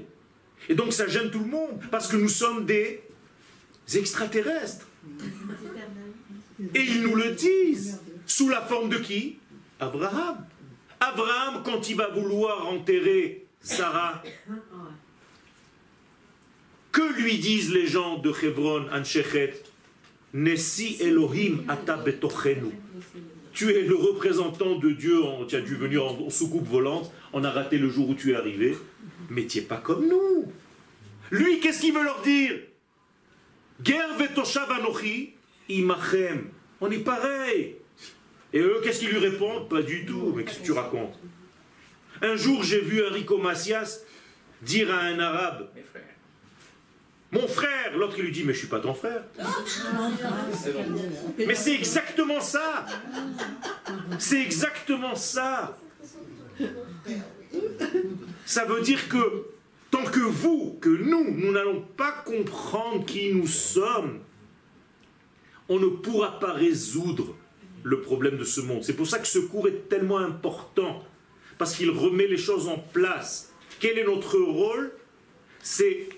Et donc ça gêne tout le monde, parce que nous sommes des extraterrestres. Et ils nous le disent. Sous la forme de qui? Abraham. Abraham, quand il va vouloir enterrer Sarah, que lui disent les gens de Hebron, Anshechet? Nessi Elohim ata. Tu es le représentant de Dieu, en- tu as dû venir en, soucoupe volante, on a raté le jour où tu es arrivé, mais tu n'es pas comme nous. Lui, qu'est-ce qu'il veut leur dire? Imachem. On est pareil. Et eux, qu'est-ce qu'ils lui répondent? Pas du tout. Mais qu'est-ce que tu racontes? Un jour, j'ai vu Enrico Macias dire à un arabe. Mon frère L'autre, il lui dit Mais je suis pas ton frère. Mais c'est exactement ça C'est exactement ça Ça veut dire que tant que vous, que nous, nous n'allons pas comprendre qui nous sommes, on ne pourra pas résoudre le problème de ce monde. C'est pour ça que ce cours est tellement important, parce qu'il remet les choses en place. Quel est notre rôle? C'est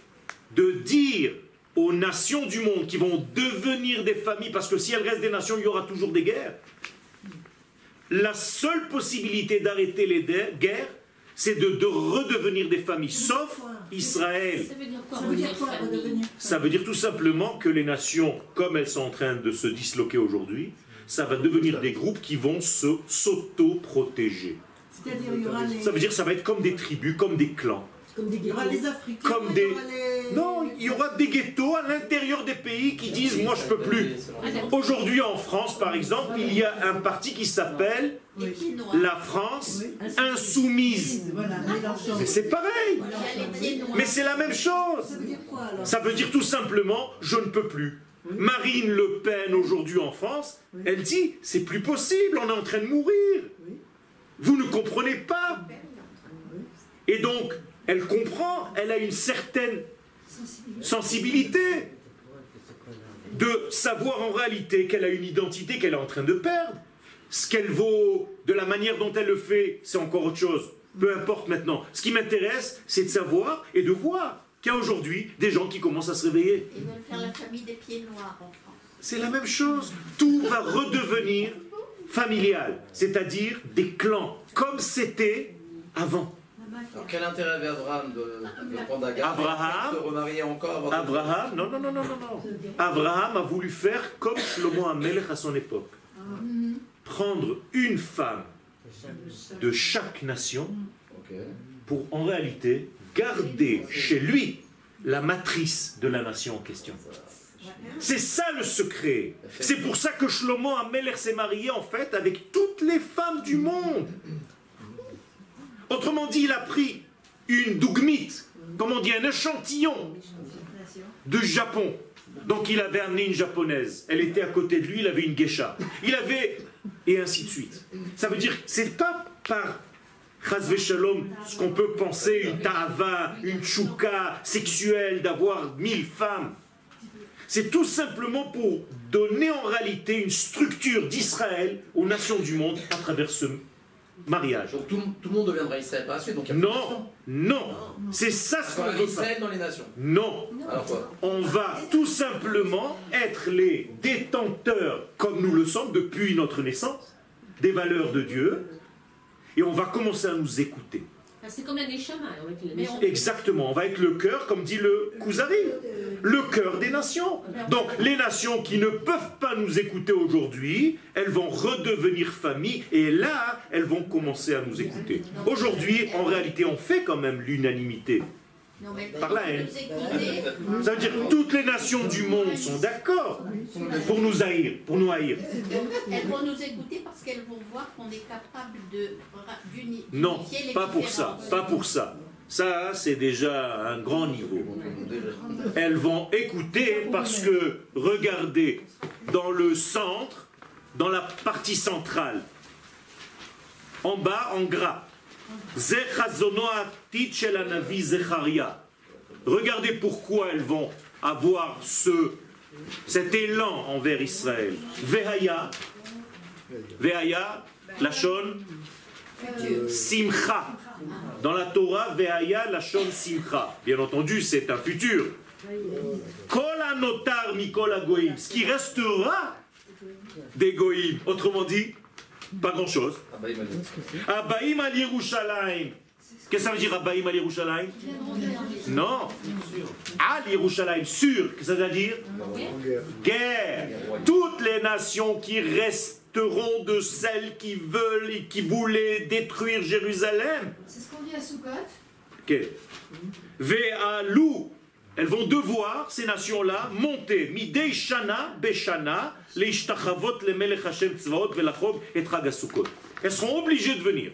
de dire aux nations du monde qui vont devenir des familles, parce que si elles restent des nations, il y aura toujours des guerres. La seule possibilité d'arrêter les guerres, c'est de, de redevenir des familles, sauf Israël. Ça veut dire quoi Ça veut dire quoi, Ça veut dire tout simplement que les nations, comme elles sont en train de se disloquer aujourd'hui, ça va devenir des groupes qui vont se s'auto-protéger. C'est-à-dire, il y aura les. Ça veut dire que ça va être comme des tribus, comme des clans. Comme des Il y aura guerriers. les Africains. Comme il y des- aura les- Non, il y aura des ghettos à l'intérieur des pays qui disent moi je peux plus. Aujourd'hui en France par exemple, il y a un parti qui s'appelle la France insoumise. Mélenchon. Mais c'est pareil, mais c'est la même chose. Ça veut dire tout simplement je ne peux plus. Marine Le Pen aujourd'hui en France, elle dit c'est plus possible, on est en train de mourir. Vous ne comprenez pas. Et donc, elle comprend, elle a une certaine sensibilité de savoir en réalité qu'elle a une identité qu'elle est en train de perdre. Ce qu'elle vaut, de la manière dont elle le fait, c'est encore autre chose. Peu importe maintenant. Ce qui m'intéresse, c'est de savoir et de voir qu'il y a aujourd'hui des gens qui commencent à se réveiller. Ils veulent faire la famille des pieds noirs en France. C'est la même chose. Tout va redevenir familial, c'est-à-dire des clans, comme c'était avant. Alors quel intérêt avait Abraham de, de prendre Agar Abraham de se remarier encore avant de- Abraham, non, non, non, non, non, non. Abraham a voulu faire comme Shlomo Amelech à son époque. Prendre une femme de chaque nation pour en réalité garder chez lui la matrice de la nation en question. C'est ça le secret. C'est pour ça que Shlomo Amelech s'est marié en fait avec toutes les femmes du monde. Autrement dit, il a pris une dougmite, comme on dit, un échantillon du Japon. Donc il avait amené une japonaise. Elle était à côté de lui, il avait une geisha. Il avait... Et ainsi de suite. Ça veut dire, c'est pas par Shalom, ce qu'on peut penser, une ta'ava, une chouka sexuelle, d'avoir mille femmes. C'est tout simplement pour donner en réalité une structure d'Israël aux nations du monde à travers ce mariage. Donc tout, tout le monde deviendra Israël par la suite. Donc il y a Non, non, c'est ça ce qu'on veut. Israël dans les nations. Non, Alors quoi? On va tout simplement être les détenteurs, comme nous le sommes depuis notre naissance, des valeurs de Dieu, et on va commencer à nous écouter. Ah, C'est comme la Neshama. Exactement, on va être le cœur, comme dit le Kuzari, le cœur des nations. Donc les nations qui ne peuvent pas nous écouter aujourd'hui, elles vont redevenir famille, et là, elles vont commencer à nous écouter. Aujourd'hui, en réalité, on fait quand même l'unanimité. Non, Par là, elles vont nous écouter. Ça veut dire que toutes les nations du monde sont d'accord pour nous haïr, pour nous haïr. Elles vont nous écouter parce qu'elles vont voir qu'on est capable de Non, d'unifier les pas pour ça, pas pour ça. Ça, c'est déjà un grand niveau. Elles vont écouter parce que, regardez, dans le centre, dans la partie centrale, en bas, en gras. Regardez pourquoi elles vont avoir ce, cet élan envers Israël. Vehaya, Vehaya, Lachon, Simcha. Dans la Torah, Vehaya, Lachon, Simcha. Bien entendu, c'est un futur. Kol anotar mikol hagoyim. Ce qui restera des goïms. Autrement dit, pas m'a dit. Abaïm al Yerushalayim. Qu'est-ce que ça veut dire Abaïm al Yerushalayim Non. Al Yerushalayim, sûr. Qu'est-ce que ça veut dire? Guerre. Toutes les nations qui resteront de celles qui veulent et qui voulaient détruire Jérusalem. C'est ce qu'on dit à Soukot. Ok. Ve'alou. Elles vont devoir, ces nations-là, monter. Midei shana beshana, leishtachavot le melech Hashem tzvaot velachog et Chag HaSukkot. Elles seront obligées de venir.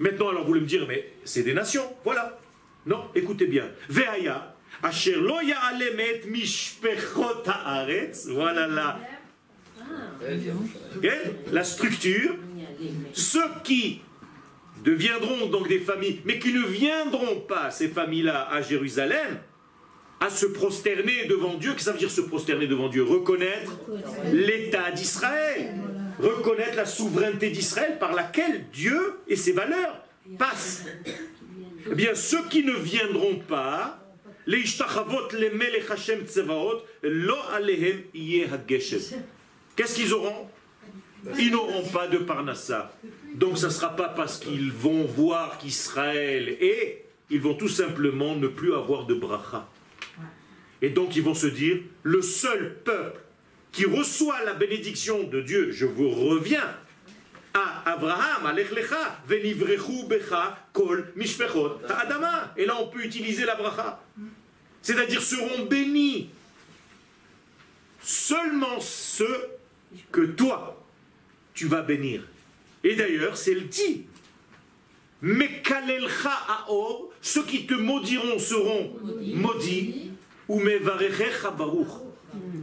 Maintenant, alors vous voulez me dire, mais c'est des nations, voilà. Non, écoutez bien. Ve'aya, asher lo ya'alem et mishpechot haaretz, voilà la, Ok, la structure. Ceux qui deviendront donc des familles, mais qui ne viendront pas, ces familles-là, à Jérusalem, à se prosterner devant Dieu. Qu'est-ce que ça veut dire se prosterner devant Dieu? Reconnaître l'État d'Israël, reconnaître la souveraineté d'Israël par laquelle Dieu et ses valeurs passent. Eh bien, ceux qui ne viendront pas, les ishtachavot, les melech Hashem tsevaot, lo alehem yeh. Qu'est-ce qu'ils auront? Ils n'auront pas de parnassa. Donc ça ne sera pas parce qu'ils vont voir qu'Israël est, ils vont tout simplement ne plus avoir de bracha. Et donc ils vont se dire, le seul peuple qui reçoit la bénédiction de Dieu, je vous reviens, à Abraham, Alech Lecha, Venivrechu Becha, Kol Mishpechot, Adama. Et là on peut utiliser la bracha. C'est-à-dire seront bénis seulement ceux que toi, tu vas bénir. Et d'ailleurs, c'est le dit. Mekalelcha Aor, ceux qui te maudiront seront maudits, ou Mevarechecha Baruch.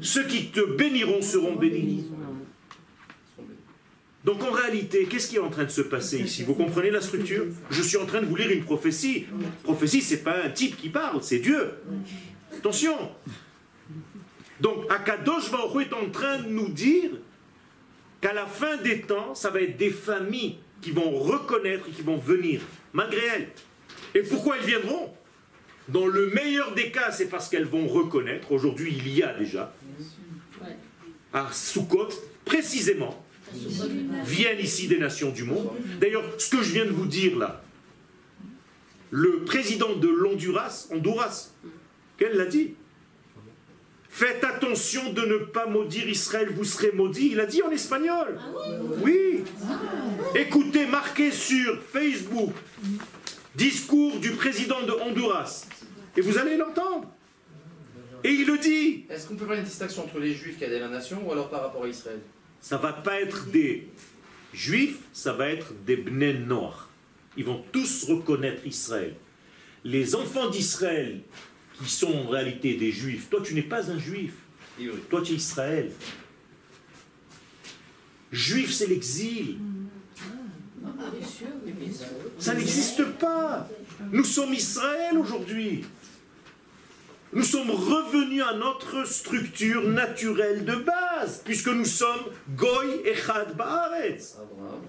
Ceux qui te béniront seront bénis. Donc en réalité, qu'est-ce qui est en train de se passer ici? Vous comprenez la structure? Je suis en train de vous lire une prophétie. Prophétie, c'est pas un type qui parle, c'est Dieu. Attention. Donc Akadosh Baruch est en train de nous dire qu'à la fin des temps, ça va être des familles qui vont reconnaître et qui vont venir, malgré elles. Et pourquoi elles viendront? Dans le meilleur des cas, c'est parce qu'elles vont reconnaître. Aujourd'hui, il y a déjà. À Sukkot, précisément, viennent ici des nations du monde. D'ailleurs, ce que je viens de vous dire là, le président de l'Honduras, Honduras, qu'elle l'a dit? Faites attention de ne pas maudire Israël, vous serez maudits. Il a dit en espagnol. Oui. Écoutez, marquez sur Facebook discours du président de Honduras. Et vous allez l'entendre. Et il le dit. Est-ce qu'on peut faire une distinction entre les juifs qui aident la nation ou alors par rapport à Israël? Ça va pas être des juifs, ça va être des bnei noirs. Ils vont tous reconnaître Israël. Les enfants d'Israël qui sont en réalité des juifs, toi tu n'es pas un juif. Ivry. Toi, tu es Israël. Juif, c'est l'exil. Ça n'existe pas. Nous sommes Israël aujourd'hui. Nous sommes revenus à notre structure naturelle de base, puisque nous sommes Goy Echad Baaretz. Abraham.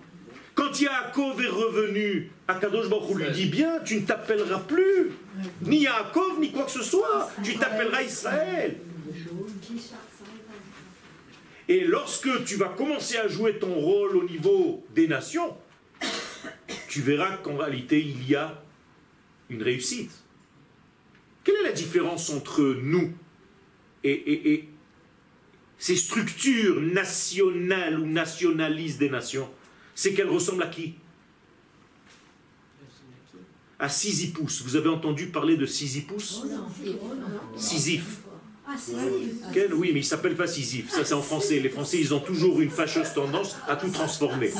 Quand Yaakov est revenu, Akadosh Baruch lui dit bien, tu ne t'appelleras plus ni Yaakov, ni quoi que ce soit. Tu t'appelleras Israël. Et lorsque tu vas commencer à jouer ton rôle au niveau des nations, tu verras qu'en réalité, il y a une réussite. Quelle est la différence entre nous et, ces structures nationales ou nationalistes des nations? C'est qu'elles ressemblent à qui? À Sisyphus. Vous avez entendu parler de Sisyphus? Sisyphe. Ah, Quel? Oui, mais il s'appelle pas Sisyphe. Ça, c'est en français. Les Français, ils ont toujours une fâcheuse tendance à tout transformer.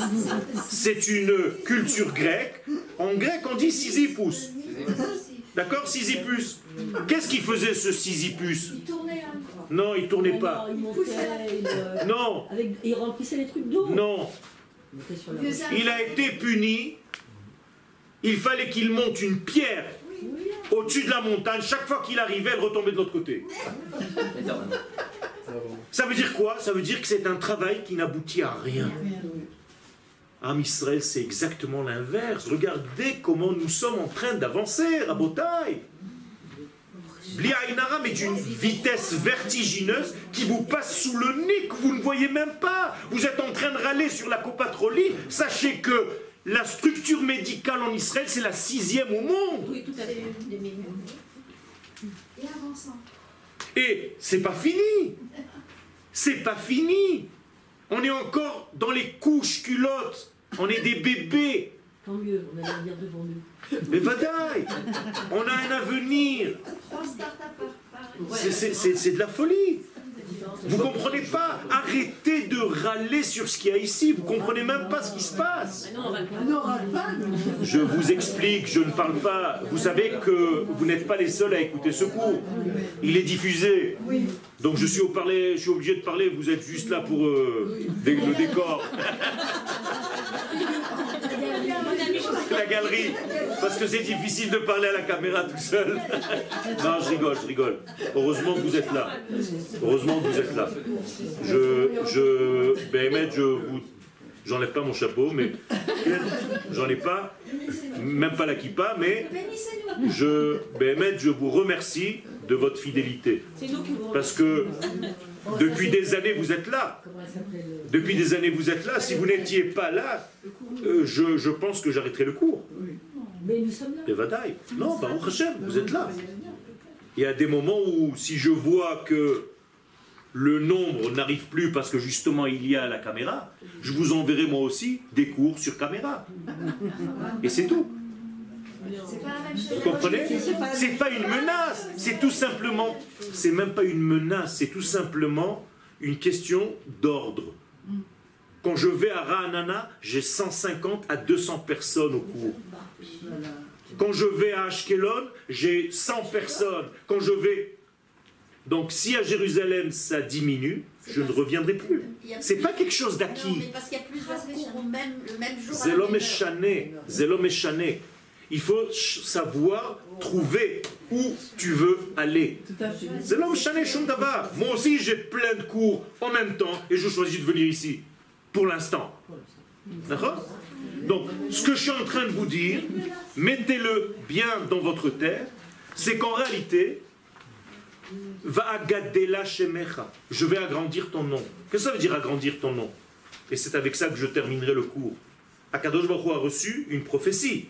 C'est une culture grecque. En grec, on dit Sisyphus. D'accord Sisyphus? Qu'est-ce qu'il faisait ce Sisyphus? Il tournait un Non, il tournait pas. Euh, Non, avec, il remplissait les trucs d'eau. non. Il a été puni. Il fallait qu'il monte une pierre au-dessus de la montagne. Chaque fois qu'il arrivait, elle retombait de l'autre côté. Ça veut dire quoi? Ça veut dire que c'est un travail qui n'aboutit à rien. Am Israël, c'est exactement l'inverse. Regardez comment nous sommes en train d'avancer, Rabotai. Bli Ainara, mais d'une vitesse vertigineuse qui vous passe sous le nez, que vous ne voyez même pas. Vous êtes en train de râler sur la copatrolie. Sachez que la structure médicale en Israël, c'est la sixième au monde. Oui, tout à fait. Et avançant. Et c'est pas fini. C'est pas fini. On est encore dans les couches culottes. On est des bébés. Tant mieux, on a l'avenir devant nous. Mais vadaï, on a un avenir. C'est de la folie. Vous comprenez pas Arrêtez de râler sur ce qu'il y a ici. Vous comprenez même pas ce qui se passe. Je vous explique, je ne parle pas. Vous savez que vous n'êtes pas les seuls à écouter ce cours. Il est diffusé. Donc je suis, au parler, je suis obligé de parler. Vous êtes juste là pour euh, le décor. La galerie. Parce que c'est difficile de parler à la caméra tout seul. Non, je rigole, je rigole. Heureusement que vous êtes là. Heureusement que vous êtes là. Je, je, Béhémet, je vous, j'enlève pas mon chapeau, mais j'en ai pas, même pas la kippa, mais je, Béhémet, je vous remercie de votre fidélité. Parce que depuis des années, vous êtes là. Depuis des années, vous êtes là. Si vous n'étiez pas là, euh, je, je pense que j'arrêterai le cours. Mais nous sommes là. Non, Hashem, vous êtes là. Il y a des moments où, si je vois que le nombre n'arrive plus parce que justement il y a la caméra, je vous enverrai moi aussi des cours sur caméra. Et c'est tout. C'est pas la même chose. Vous comprenez C'est pas une menace, c'est tout simplement, c'est même pas une menace, c'est tout simplement une question d'ordre. Quand je vais à Ra'anana, j'ai 150 à 200 personnes au cours. Quand je vais à Ashkelon, j'ai 100 personnes. Quand je vais... Donc si à Jérusalem ça diminue, je ne reviendrai plus. C'est pas quelque chose d'acquis. mais parce qu'il y a plusieurs cours au même, le même jour. à la C'est l'homme échané. C'est l'homme échané. Il faut savoir trouver où tu veux aller. C'est l'homme Shundava. Moi aussi, j'ai plein de cours en même temps et je choisis de venir ici. Pour l'instant. D'accord? Donc, ce que je suis en train de vous dire, mettez-le bien dans votre terre, c'est qu'en réalité, va agadela shemecha. Je vais agrandir ton nom. Qu'est-ce que ça veut dire agrandir ton nom? Et c'est avec ça que je terminerai le cours. Akadosh Baruch a reçu une prophétie.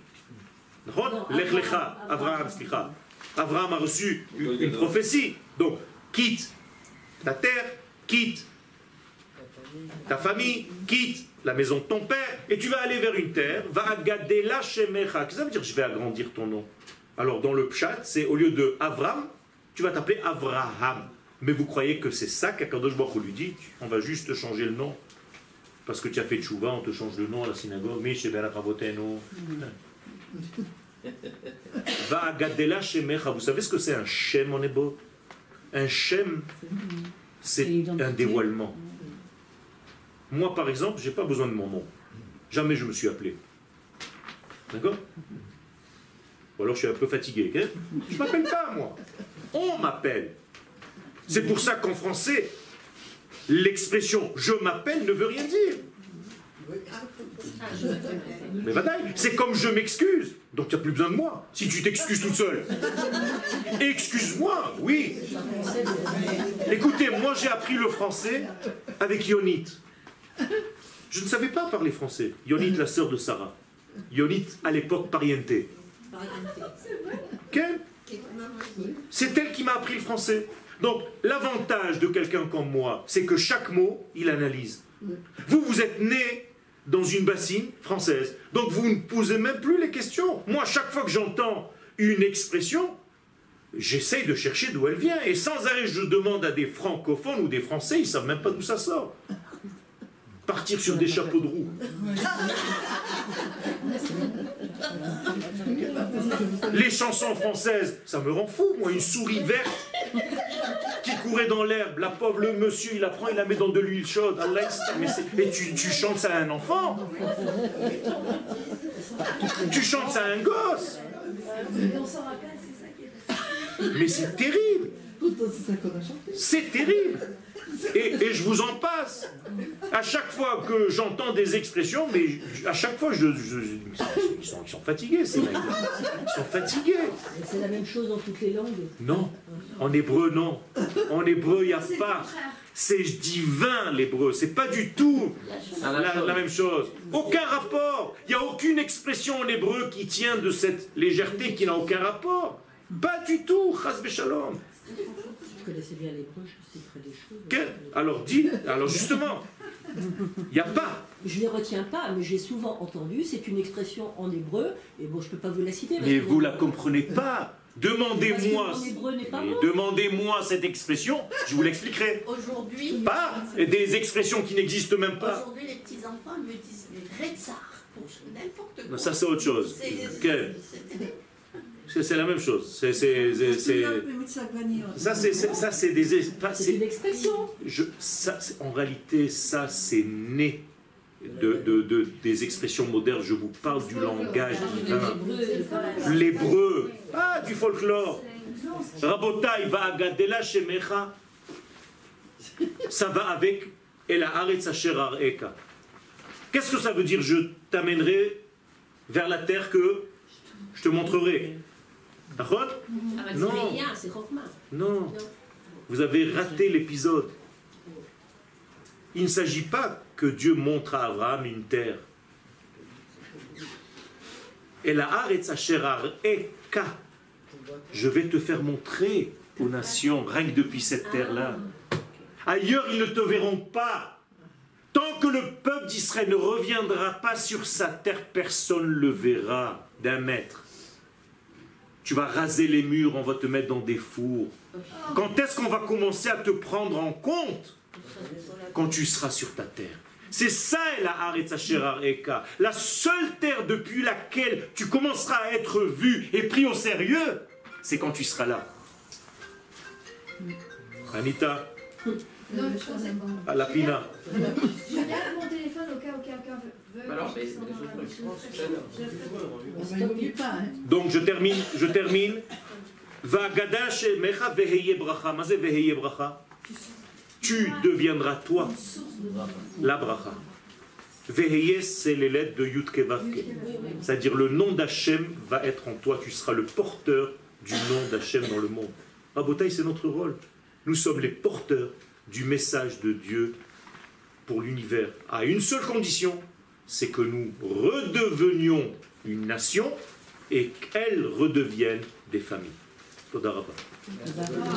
D'accord Lech lecha, Abraham, slicha. Abraham a reçu une, prophétie. Donc, quitte ta terre, quitte ta famille, quitte la maison de ton père, et tu vas aller vers une terre, va agadela shemecha. Qu'est-ce que ça veut dire je vais agrandir ton nom? Alors, dans le pshat, c'est au lieu de Avram, tu vas t'appeler Avraham. Mais vous croyez que c'est ça qu'Akadosh Baruch Hu lui dit? On va juste changer le nom. Parce que tu as fait tchouva, on te change le nom à la synagogue. Mais chez. Va agadela shemecha. Vous savez ce que c'est un shem en hébreu? Un shem, c'est un dévoilement. Moi, par exemple, j'ai pas besoin de mon nom. Jamais je me suis appelé. D'accord? Ou alors je suis un peu fatigué. hein je m'appelle pas, moi. On m'appelle. C'est pour ça qu'en français, l'expression je m'appelle ne veut rien dire. Mais bataille, c'est comme je m'excuse. Donc tu n'as plus besoin de moi. Si tu t'excuses toute seule. Excuse-moi, oui. Écoutez, moi j'ai appris le français avec Yonit. Je ne savais pas parler français. Yonit, la sœur de Sarah. Yonit, à l'époque, parienté. Quel C'est elle qui m'a appris le français. Donc, l'avantage de quelqu'un comme moi, c'est que chaque mot, il analyse. Vous, vous êtes né dans une bassine française. Donc, vous ne posez même plus les questions. Moi, chaque fois que j'entends une expression, j'essaye de chercher d'où elle vient. Et sans arrêt, je demande à des francophones ou des Français, ils ne savent même pas d'où ça sort. Partir sur des chapeaux de roue. Les chansons françaises, ça me rend fou, moi, une souris verte qui courait dans l'herbe, la pauvre, le monsieur, il la prend, il la met dans de l'huile chaude, Allah, mais et tu, tu chantes ça à un enfant. Tu chantes ça à un gosse. Mais c'est terrible C'est terrible et, et je vous en passe. À chaque fois que j'entends des expressions, mais je- à chaque fois, je, je- ils, sont, ils sont fatigués, ces mecs Ils sont fatigués. C'est la même chose dans toutes les langues. Non, en hébreu, non. En hébreu, il n'y a pas. C'est divin l'hébreu, c'est pas du tout la, la même chose. Aucun rapport. Il n'y a aucune expression en hébreu qui tient de cette légèreté qui n'a aucun rapport. Pas du tout, chas shalom. Je connaissais bien l'hébreu, je citerai des choses. Que- Alors dis, alors justement, il n'y a pas. Je ne les retiens pas, mais j'ai souvent entendu, c'est une expression en hébreu, et bon, je ne peux pas vous la citer. Mais vous la comprenez pas. Demandez-moi. Mais. Demandez-moi cette expression, je vous l'expliquerai. Aujourd'hui, Pas des expressions qui n'existent même pas. aujourd'hui, les petits-enfants me disent les Retsar pour n'importe quoi. Ça, c'est autre chose. C'est- c'est la même chose. C'est c'est- ça, c'est ça, c'est des. C'est c'est- une expression. je, ça, c'est- en réalité, ça, c'est né de, de- de- des expressions modernes. Je vous parle du langage divin. L'hébreu, ah, du folklore. Rabotai va agadela shemecha. Ça va avec El haaretz asher ar'eka. Qu'est-ce que ça veut dire? Je t'amènerai vers la terre que je te montrerai. Ah, bah, Non. Vous avez raté l'épisode. Il ne s'agit pas que Dieu montre à Abraham une terre. Et la. Je vais te faire montrer aux nations, que depuis cette terre-là. Ailleurs, ils ne te verront pas. Tant que le peuple d'Israël ne reviendra pas sur sa terre, personne ne le verra d'un mètre. Tu vas raser les murs, on va te mettre dans des fours. Quand est-ce qu'on va commencer à te prendre en compte Quand tu seras sur ta terre? C'est ça la Eka. La seule terre depuis laquelle tu commenceras à être vu et pris au sérieux, c'est quand tu seras là. Anita, Non, je pensais pas. à la Pina. Je garde mon téléphone au cas où quelqu'un veut. veut Alors, mais je pas. Hein. Donc je termine, je termine. Va'agada shemecha veheye bracha. Ma ze veheye bracha Tu deviendras toi la bracha. Veheye, c'est les lettres de Yudke Vavke. C'est-à-dire le nom d'Hachem va être en toi. Tu seras le porteur du nom d'Hachem dans le monde. Rabotaï, c'est notre rôle. Nous sommes les porteurs du message de Dieu pour l'univers. À une seule condition, c'est que nous redevenions une nation et qu'elles redeviennent des familles.